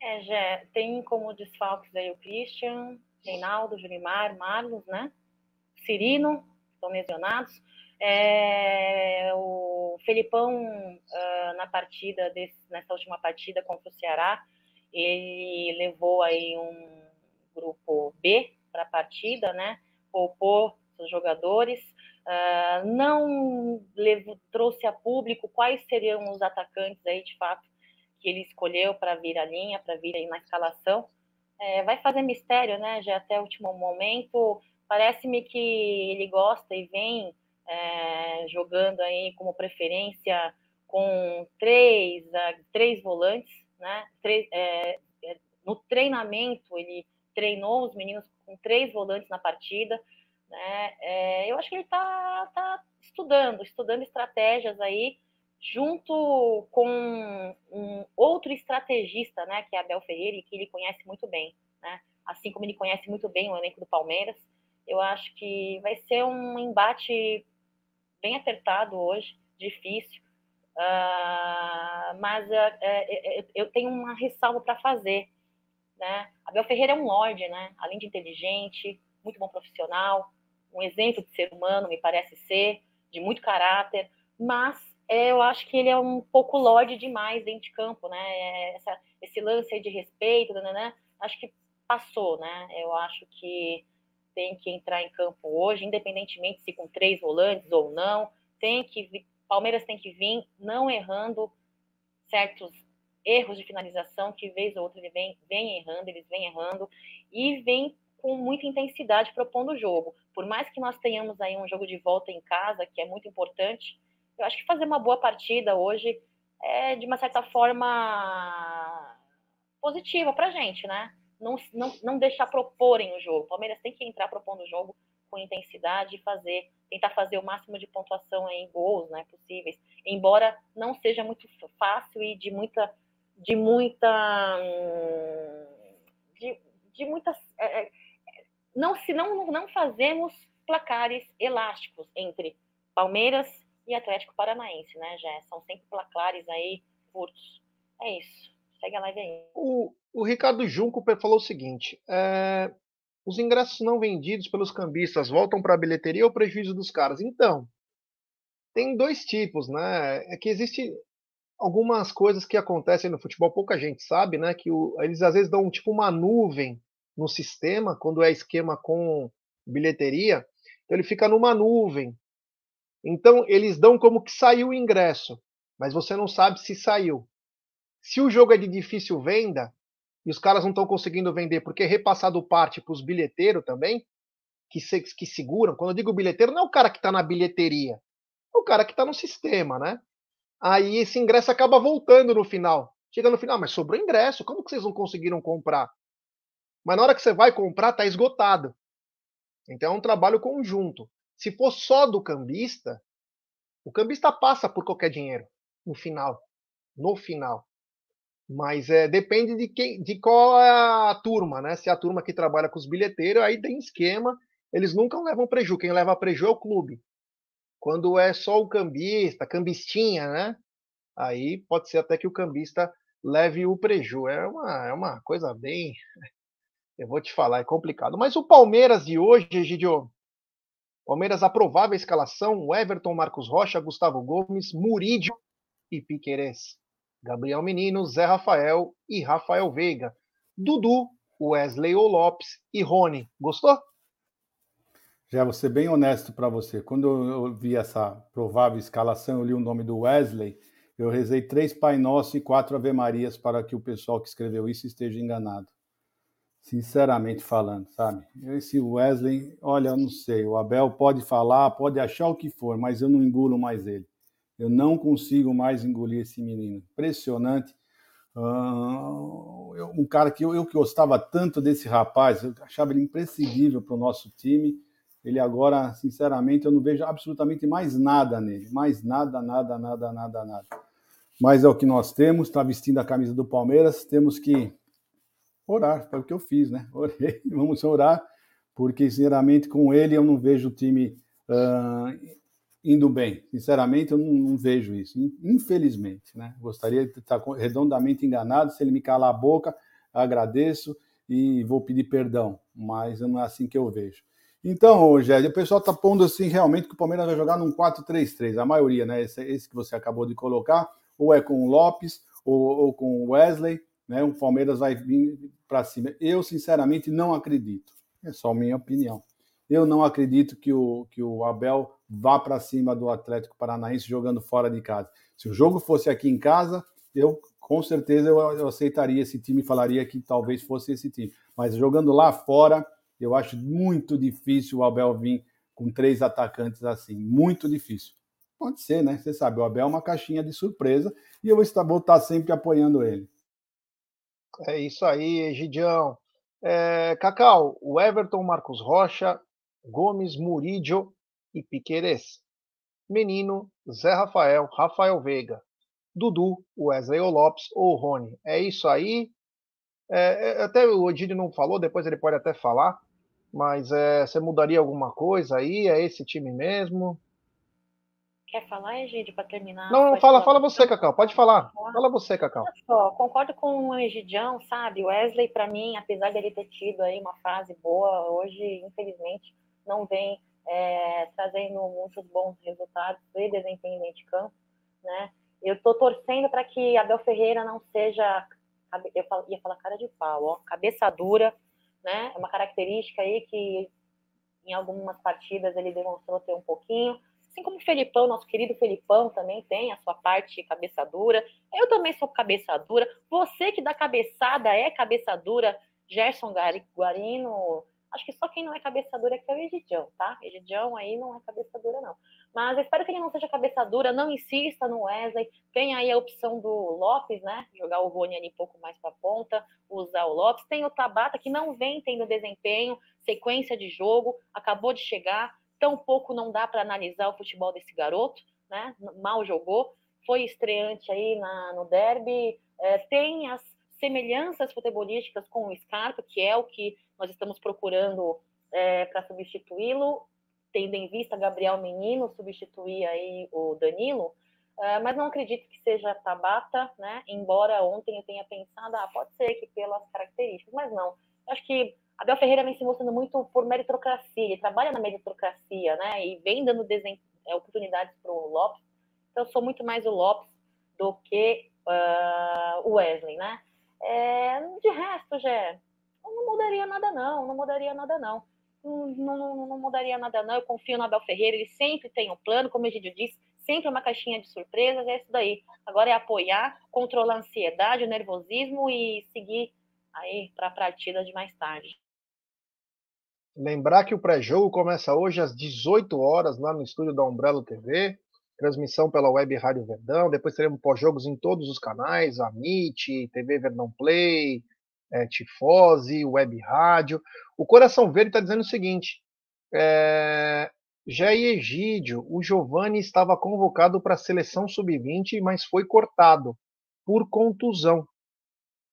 É, tem como desfalques aí o Christian, Reinaldo, Julimar, Marlos, né? Cirino, estão lesionados. É, o Felipão, uh, na partida, desse, nessa última partida contra o Ceará, ele levou aí um grupo B para a partida, né? Poupou os jogadores, uh, não levou, trouxe a público quais seriam os atacantes aí, de fato, que ele escolheu para vir à linha, para vir aí na escalação. É, vai fazer mistério, né? Já até o último momento. Parece-me que ele gosta e vem é, jogando aí como preferência com três, três volantes, né? Três, é, é, no treinamento, ele treinou os meninos com três volantes na partida. Né? É, eu acho que ele está tá estudando, estudando estratégias aí, junto com um outro estrategista, né, que é Abel Ferreira, e que ele conhece muito bem, né? assim como ele conhece muito bem o elenco do Palmeiras. Eu acho que vai ser um embate bem apertado hoje, difícil, uh, mas uh, eu tenho uma ressalva para fazer. Né? Abel Ferreira é um lorde, né? além de inteligente, muito bom profissional, um exemplo de ser humano, me parece ser, de muito caráter, mas é, eu acho que ele é um pouco lorde demais dentro de campo, né? Essa, esse lance de respeito, né, né? Acho que passou, né? Eu acho que tem que entrar em campo hoje, independentemente se com três volantes ou não, tem que Palmeiras tem que vir não errando certos erros de finalização que vez ou outra ele vem, vem errando, eles vêm errando e vem com muita intensidade propondo o jogo. Por mais que nós tenhamos aí um jogo de volta em casa, que é muito importante, eu acho que fazer uma boa partida hoje é, de uma certa forma, positiva para a gente, né? Não, não, não deixar proporem o jogo. O Palmeiras tem que entrar propondo o jogo com intensidade e fazer, tentar fazer o máximo de pontuação em gols né, possíveis, embora não seja muito fácil e de muita de muita hum, de, de muitas é, é não se não, não fazemos placares elásticos entre Palmeiras e Atlético Paranaense, né, já São sempre placares aí curtos. É isso. Segue a live aí. O, o Ricardo Junco falou o seguinte: é, os ingressos não vendidos pelos cambistas voltam para a bilheteria ou prejuízo dos caras? Então, tem dois tipos, né? É que existe algumas coisas que acontecem no futebol, pouca gente sabe, né? Que o, eles às vezes dão tipo uma nuvem no sistema, quando é esquema com bilheteria, então ele fica numa nuvem. Então eles dão como que saiu o ingresso, mas você não sabe se saiu. Se o jogo é de difícil venda e os caras não estão conseguindo vender porque é repassado parte para os bilheteiros também, que, se, que seguram. Quando eu digo bilheteiro, não é o cara que está na bilheteria, é o cara que está no sistema, né? Aí esse ingresso acaba voltando no final. Chega no final, mas sobrou ingresso, como que vocês não conseguiram comprar? Mas na hora que você vai comprar, está esgotado. Então é um trabalho conjunto. Se for só do cambista, o cambista passa por qualquer dinheiro no final. No final. Mas é, depende de, quem, de qual é a turma, né? Se é a turma que trabalha com os bilheteiros, aí tem esquema, eles nunca levam preju. Quem leva preju é o clube. Quando é só o cambista, cambistinha, né? Aí pode ser até que o cambista leve o preju. É uma, é uma coisa bem eu vou te falar, é complicado. Mas o Palmeiras de hoje, Egidio, Palmeiras a escalação: Everton, Marcos Rocha, Gustavo Gomes, Murídio e Piquerez. Gabriel Menino, Zé Rafael e Rafael Veiga. Dudu, Wesley ou Lopes e Rony. Gostou? Já vou ser bem honesto para você. Quando eu vi essa provável escalação, eu li o nome do Wesley, eu rezei três Pai Nosso e quatro Ave Marias para que o pessoal que escreveu isso esteja enganado sinceramente falando, sabe? Esse Wesley, olha, eu não sei, o Abel pode falar, pode achar o que for, mas eu não engulo mais ele. Eu não consigo mais engolir esse menino. Impressionante. Uh, um cara que eu, eu que gostava tanto desse rapaz, eu achava ele imprescindível para o nosso time. Ele agora, sinceramente, eu não vejo absolutamente mais nada nele. Mais nada, nada, nada, nada, nada. Mas é o que nós temos, está vestindo a camisa do Palmeiras, temos que orar, foi o que eu fiz, né? Orei, vamos orar, porque sinceramente com ele eu não vejo o time uh, indo bem. Sinceramente eu não, não, vejo isso, infelizmente, né? Gostaria de estar redondamente enganado, se ele me calar a boca, agradeço e vou pedir perdão, mas não é assim que eu vejo. Então, Rogério, o pessoal está pondo assim realmente que o Palmeiras vai jogar num 4-3-3, a maioria, né? Esse, esse, que você acabou de colocar, ou é com o Lopes, ou, ou com o Wesley, né? O Palmeiras vai vir para cima. Eu, sinceramente, não acredito. É só minha opinião. Eu não acredito que o, que o Abel vá para cima do Atlético Paranaense jogando fora de casa. Se o jogo fosse aqui em casa, eu com certeza eu, eu aceitaria esse time e falaria que talvez fosse esse time. Mas jogando lá fora, eu acho muito difícil o Abel vir com três atacantes assim. Muito difícil. Pode ser, né? Você sabe, o Abel é uma caixinha de surpresa e eu vou estar, sempre apoiando ele. É isso aí, Egidião. É, Cacau, o Everton, Marcos Rocha, Gomes, Murídio e Piqueires. Menino, Zé Rafael, Rafael Veiga. Dudu, Wesley Lopes ou Rony. É isso aí. É, é, até o Odílio não falou, depois ele pode até falar. Mas é, você mudaria alguma coisa aí? É esse time mesmo? Quer falar, Egídio, para terminar? Não, fala, fala você, Cacau. Pode falar. Fala você, Cacau. Só, concordo com o Egidião, sabe? Wesley, para mim, apesar dele ter tido aí uma fase boa, hoje, infelizmente, não vem é, trazendo muitos bons resultados e desempenho de campo, né? Eu estou torcendo para que Abel Ferreira não seja, eu ia falar cara de pau, ó, cabeça dura, né? É uma característica aí que em algumas partidas ele demonstrou ter um pouquinho, Assim como o Felipão, nosso querido Felipão, também tem a sua parte cabeça dura. Eu também sou cabeça dura. Você que dá cabeçada é cabeça dura. Gerson Guarino. Acho que só quem não é cabeça dura é que é o Egidião, tá? Egidião aí não é cabeça dura, não. Mas espero que ele não seja cabeça dura, não insista no Wesley. Tem aí a opção do Lopes, né? Jogar o Rony ali um pouco mais para ponta, usar o Lopes. Tem o Tabata, que não vem tendo desempenho, sequência de jogo, acabou de chegar tão pouco não dá para analisar o futebol desse garoto, né? Mal jogou, foi estreante aí na, no derby, é, tem as semelhanças futebolísticas com o Scarpa, que é o que nós estamos procurando é, para substituí-lo, tendo em vista Gabriel Menino substituir aí o Danilo, é, mas não acredito que seja Tabata, né? Embora ontem eu tenha pensado, ah, pode ser que pelas características, mas não. Acho que Abel Ferreira vem se mostrando muito por meritocracia, ele trabalha na meritocracia, né? E vem dando é, oportunidades para o Lopes. Então, eu sou muito mais o Lopes do que uh, o Wesley, né? É, de resto, já não mudaria nada, não. Não mudaria nada, não. Não, não, não mudaria nada, não. Eu confio no Abel Ferreira, ele sempre tem um plano, como o Egídio disse, sempre uma caixinha de surpresas, é isso daí. Agora é apoiar, controlar a ansiedade, o nervosismo e seguir aí para a partida de mais tarde. Lembrar que o pré-jogo começa hoje às 18 horas lá no estúdio da Umbrella TV, transmissão pela Web Rádio Verdão. Depois teremos pós-jogos em todos os canais: a MIT, TV Verdão Play, é, Tifose, Web Rádio. O Coração Verde está dizendo o seguinte: é, Jair Egídio, o Giovani estava convocado para a seleção sub-20, mas foi cortado por contusão.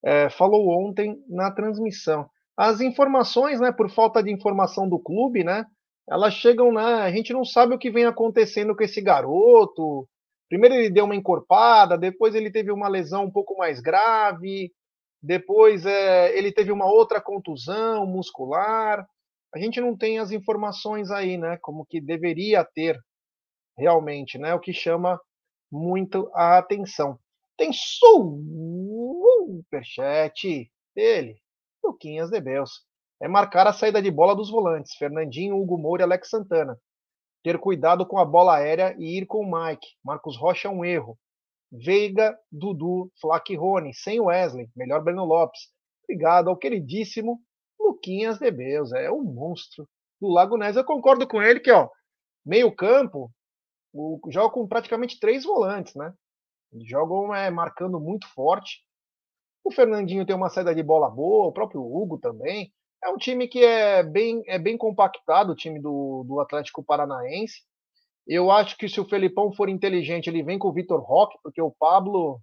É, falou ontem na transmissão as informações, né, por falta de informação do clube, né, elas chegam, né, a gente não sabe o que vem acontecendo com esse garoto. Primeiro ele deu uma encorpada, depois ele teve uma lesão um pouco mais grave, depois é, ele teve uma outra contusão muscular. A gente não tem as informações aí, né, como que deveria ter realmente, né, o que chama muito a atenção. Tem superchat dele, Luquinhas de Beus. É marcar a saída de bola dos volantes, Fernandinho, Hugo Moura e Alex Santana. Ter cuidado com a bola aérea e ir com o Mike. Marcos Rocha é um erro. Veiga, Dudu, Flack Rony, sem Wesley. Melhor Breno Lopes. Obrigado ao queridíssimo Luquinhas de Beus. É um monstro do Lago Ness. Eu concordo com ele que, ó, meio campo, o, joga com praticamente três volantes, né? Jogam é, marcando muito forte. O Fernandinho tem uma saída de bola boa, o próprio Hugo também. É um time que é bem, é bem compactado, o time do, do Atlético Paranaense. Eu acho que se o Felipão for inteligente, ele vem com o Vitor Roque, porque o Pablo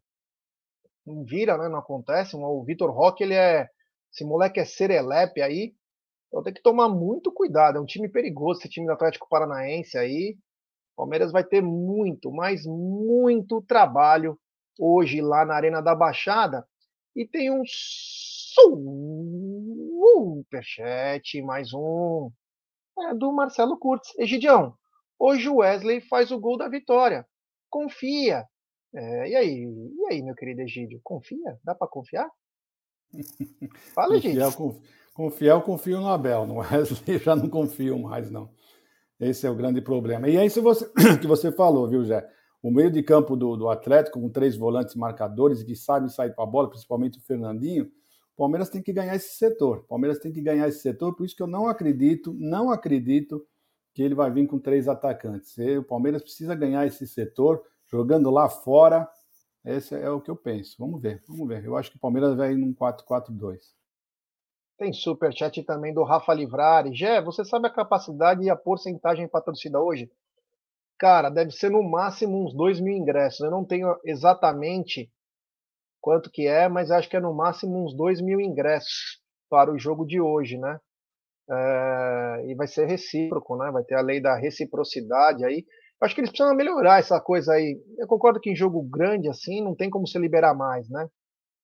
não vira, né? Não acontece. O Vitor Roque, ele é. Esse moleque é serelepe aí. Então tem que tomar muito cuidado. É um time perigoso, esse time do Atlético Paranaense aí. O Palmeiras vai ter muito, mas muito trabalho hoje lá na Arena da Baixada. E tem um superchat, mais um, é, do Marcelo Curtis. Egidião, hoje o Wesley faz o gol da vitória. Confia. É, e aí, e aí, meu querido Egídio, confia? Dá para confiar? Fala, Egídio. Confiar, eu confio no Abel, no Wesley já não confio mais, não. Esse é o grande problema. E é isso você, que você falou, viu, Zé? O meio de campo do, do Atlético, com três volantes marcadores que sabem sair para a bola, principalmente o Fernandinho, o Palmeiras tem que ganhar esse setor. O Palmeiras tem que ganhar esse setor, por isso que eu não acredito, não acredito que ele vai vir com três atacantes. O Palmeiras precisa ganhar esse setor, jogando lá fora. Esse é o que eu penso. Vamos ver, vamos ver. Eu acho que o Palmeiras vai ir num 4-4-2. Tem superchat também do Rafa Livrari. Gé, você sabe a capacidade e a porcentagem para a torcida hoje? Cara, deve ser no máximo uns 2 mil ingressos. Eu não tenho exatamente quanto que é, mas acho que é no máximo uns 2 mil ingressos para o jogo de hoje, né? É, e vai ser recíproco, né? Vai ter a lei da reciprocidade aí. Acho que eles precisam melhorar essa coisa aí. Eu concordo que em jogo grande assim não tem como se liberar mais, né?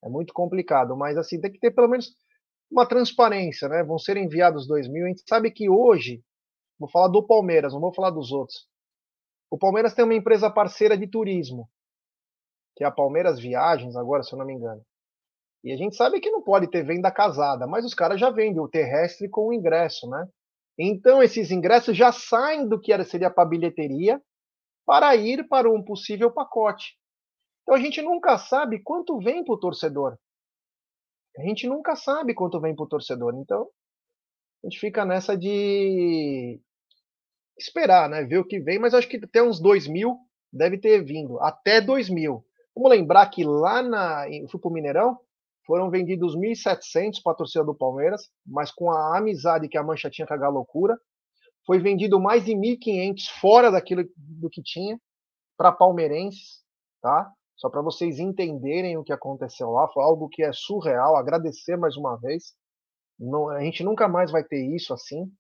É muito complicado, mas assim tem que ter pelo menos uma transparência, né? Vão ser enviados 2 mil. A gente sabe que hoje, vou falar do Palmeiras, não vou falar dos outros. O Palmeiras tem uma empresa parceira de turismo, que é a Palmeiras Viagens, agora, se eu não me engano. E a gente sabe que não pode ter venda casada, mas os caras já vendem o terrestre com o ingresso, né? Então, esses ingressos já saem do que seria para bilheteria para ir para um possível pacote. Então, a gente nunca sabe quanto vem para o torcedor. A gente nunca sabe quanto vem para o torcedor. Então, a gente fica nessa de esperar, né? Ver o que vem, mas acho que até uns 2 mil deve ter vindo. Até 2 mil. Vamos lembrar que lá na. Eu fui para o Mineirão, foram vendidos 1.700 para a torcida do Palmeiras, mas com a amizade que a Mancha tinha com a Galocura, foi vendido mais de 1.500 fora daquilo do que tinha para palmeirenses, tá? Só para vocês entenderem o que aconteceu lá, foi algo que é surreal. Agradecer mais uma vez. Não, a gente nunca mais vai ter isso assim.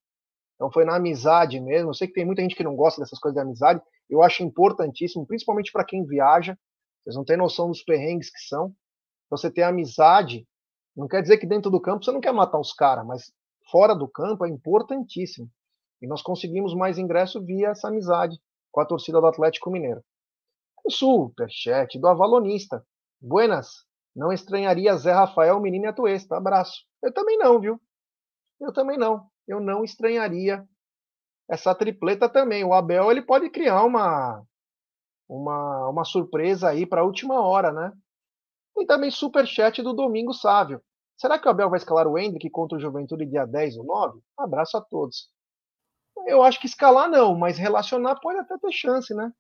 Então foi na amizade mesmo. Eu sei que tem muita gente que não gosta dessas coisas de amizade. Eu acho importantíssimo, principalmente para quem viaja. Vocês não têm noção dos perrengues que são. Você ter amizade, não quer dizer que dentro do campo você não quer matar os caras, mas fora do campo é importantíssimo. E nós conseguimos mais ingresso via essa amizade com a torcida do Atlético Mineiro. Superchat do Avalonista. Buenas. Não estranharia Zé Rafael, Menino e Atuesta. Abraço. Eu também não, viu? Eu também não. Eu não estranharia essa tripleta também. O Abel ele pode criar uma uma, uma surpresa aí para a última hora, né? E também superchat do Domingo Sávio. Será que o Abel vai escalar o Hendrick contra o Juventude dia 10 ou 9? Abraço a todos. Eu acho que escalar não, mas relacionar pode até ter chance, né?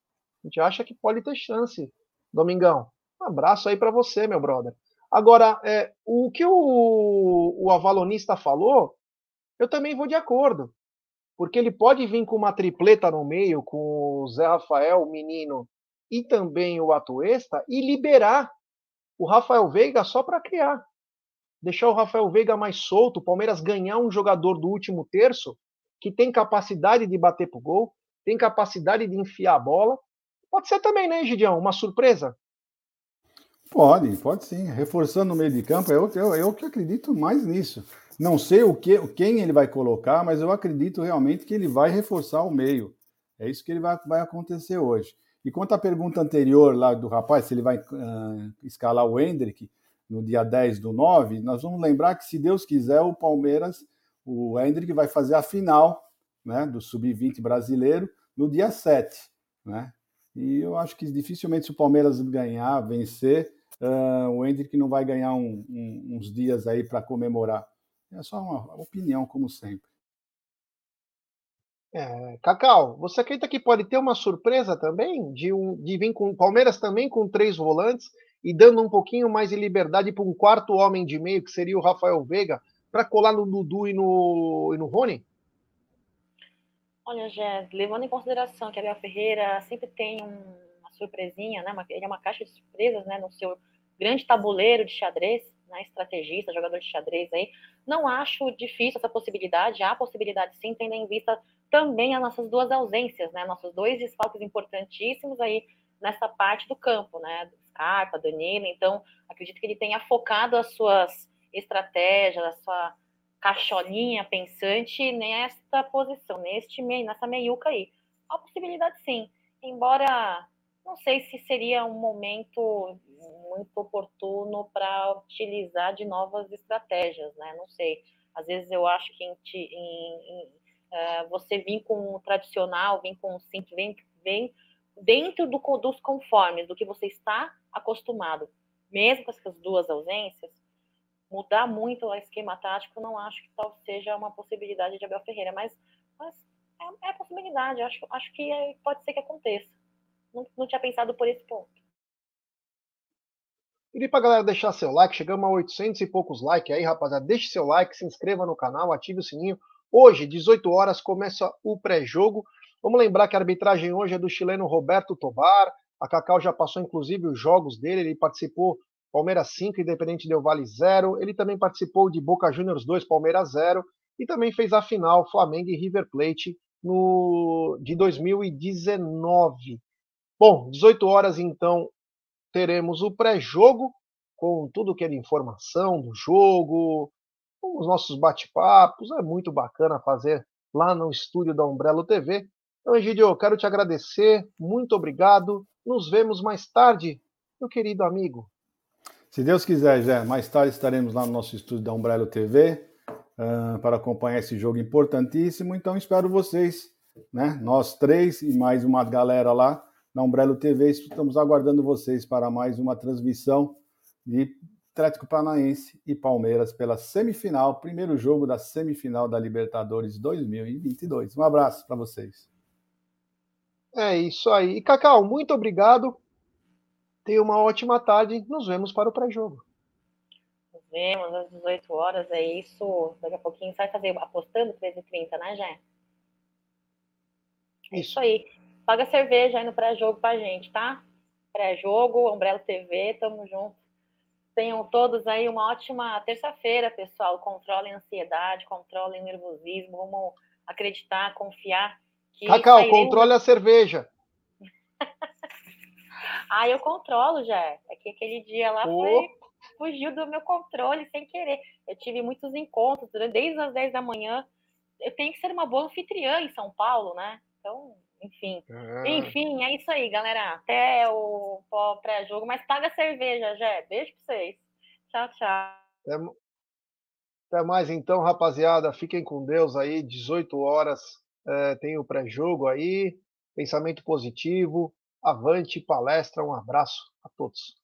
A gente acha que pode ter chance, Domingão. Um abraço aí para você, meu brother. Agora, é, o que o, o avalonista falou, eu também vou de acordo. Porque ele pode vir com uma tripleta no meio, com o Zé Rafael, o menino, e também o Atuesta, e liberar o Rafael Veiga só para criar. Deixar o Rafael Veiga mais solto, o Palmeiras ganhar um jogador do último terço que tem capacidade de bater pro gol, tem capacidade de enfiar a bola Pode ser também, né, Gideão? Uma surpresa? Pode, pode sim. Reforçando o meio de campo, eu, eu, eu que acredito mais nisso. Não sei o que, quem ele vai colocar, mas eu acredito realmente que ele vai reforçar o meio. É isso que ele vai, vai acontecer hoje. E quanto à pergunta anterior lá do rapaz, se ele vai uh, escalar o Hendrick no dia 10 do 9, nós vamos lembrar que, se Deus quiser, o Palmeiras, o Hendrick vai fazer a final né, do Sub-20 brasileiro no dia 7. Né? E eu acho que dificilmente se o Palmeiras ganhar, vencer, uh, o Hendrick não vai ganhar um, um, uns dias aí para comemorar. É só uma opinião, como sempre. É, Cacau, você acredita que pode ter uma surpresa também de, um, de vir com o Palmeiras também com três volantes e dando um pouquinho mais de liberdade para um quarto homem de meio, que seria o Rafael Veiga, para colar no Dudu e no, e no Rony? Olha, Jé, levando em consideração que a Abel Ferreira sempre tem uma surpresinha, né? Ele é uma caixa de surpresas, né? No seu grande tabuleiro de xadrez, né? Estrategista, jogador de xadrez aí. Não acho difícil essa possibilidade. Há possibilidade sim, tendo em vista também as nossas duas ausências, né? Nossos dois desfalques importantíssimos aí nessa parte do campo, né? Scarpa, Danilo. Então, acredito que ele tenha focado as suas estratégias, a sua caixolinha pensante nesta posição, neste nessa meiuca aí. A possibilidade sim, embora não sei se seria um momento muito oportuno para utilizar de novas estratégias, né? Não sei. Às vezes eu acho que em, em, uh, você vir com o tradicional, vir com o sim, vem, vem dentro do, dos conformes, do que você está acostumado, mesmo com essas duas ausências, mudar muito o esquema tático, não acho que tal seja uma possibilidade de Abel Ferreira, mas, mas é, é possibilidade, acho, acho que é, pode ser que aconteça. Não, não tinha pensado por esse ponto. Pedi pra galera deixar seu like, chegamos a 800 e poucos likes aí, rapaziada. Deixe seu like, se inscreva no canal, ative o sininho. Hoje, 18 horas, começa o pré-jogo. Vamos lembrar que a arbitragem hoje é do chileno Roberto Tobar. A Cacau já passou, inclusive, os jogos dele. Ele participou Palmeiras 5, Independente Del Vale 0. Ele também participou de Boca Juniors 2, Palmeiras 0. E também fez a final Flamengo e River Plate no, de 2019. Bom, 18 horas então teremos o pré-jogo com tudo que é de informação do jogo, com os nossos bate-papos. É muito bacana fazer lá no estúdio da Umbrello TV. Então, Egidio, eu quero te agradecer. Muito obrigado. Nos vemos mais tarde, meu querido amigo. Se Deus quiser, Jé, mais tarde estaremos lá no nosso estúdio da Umbrello TV uh, para acompanhar esse jogo importantíssimo. Então espero vocês, né? Nós três e mais uma galera lá na Umbrello TV. Estamos aguardando vocês para mais uma transmissão de Atlético Paranaense e Palmeiras pela semifinal, primeiro jogo da semifinal da Libertadores 2022. Um abraço para vocês. É isso aí. E Cacau, muito obrigado. Tenha uma ótima tarde. Nos vemos para o pré-jogo. Nos vemos às 18 horas. É isso. Daqui a pouquinho vai fazer apostando 13h30, né, Jé? É isso aí. Paga cerveja aí no pré-jogo pra gente, tá? Pré-jogo, Umbrella TV, tamo junto. Tenham todos aí uma ótima terça-feira, pessoal. Controlem a ansiedade, controlem o nervosismo. Vamos acreditar, confiar. Que Cacau, sairemos... controle a cerveja. Ah, eu controlo já. É que aquele dia lá oh. foi, fugiu do meu controle sem querer. Eu tive muitos encontros desde as 10 da manhã. Eu tenho que ser uma boa anfitriã em São Paulo, né? Então, enfim. Ah. Enfim, é isso aí, galera. Até o pré-jogo, mas paga a cerveja, já. Beijo pra vocês. Tchau, tchau. Até, até mais então, rapaziada. Fiquem com Deus aí. 18 horas é, tem o pré-jogo aí. Pensamento positivo. Avante palestra, um abraço a todos.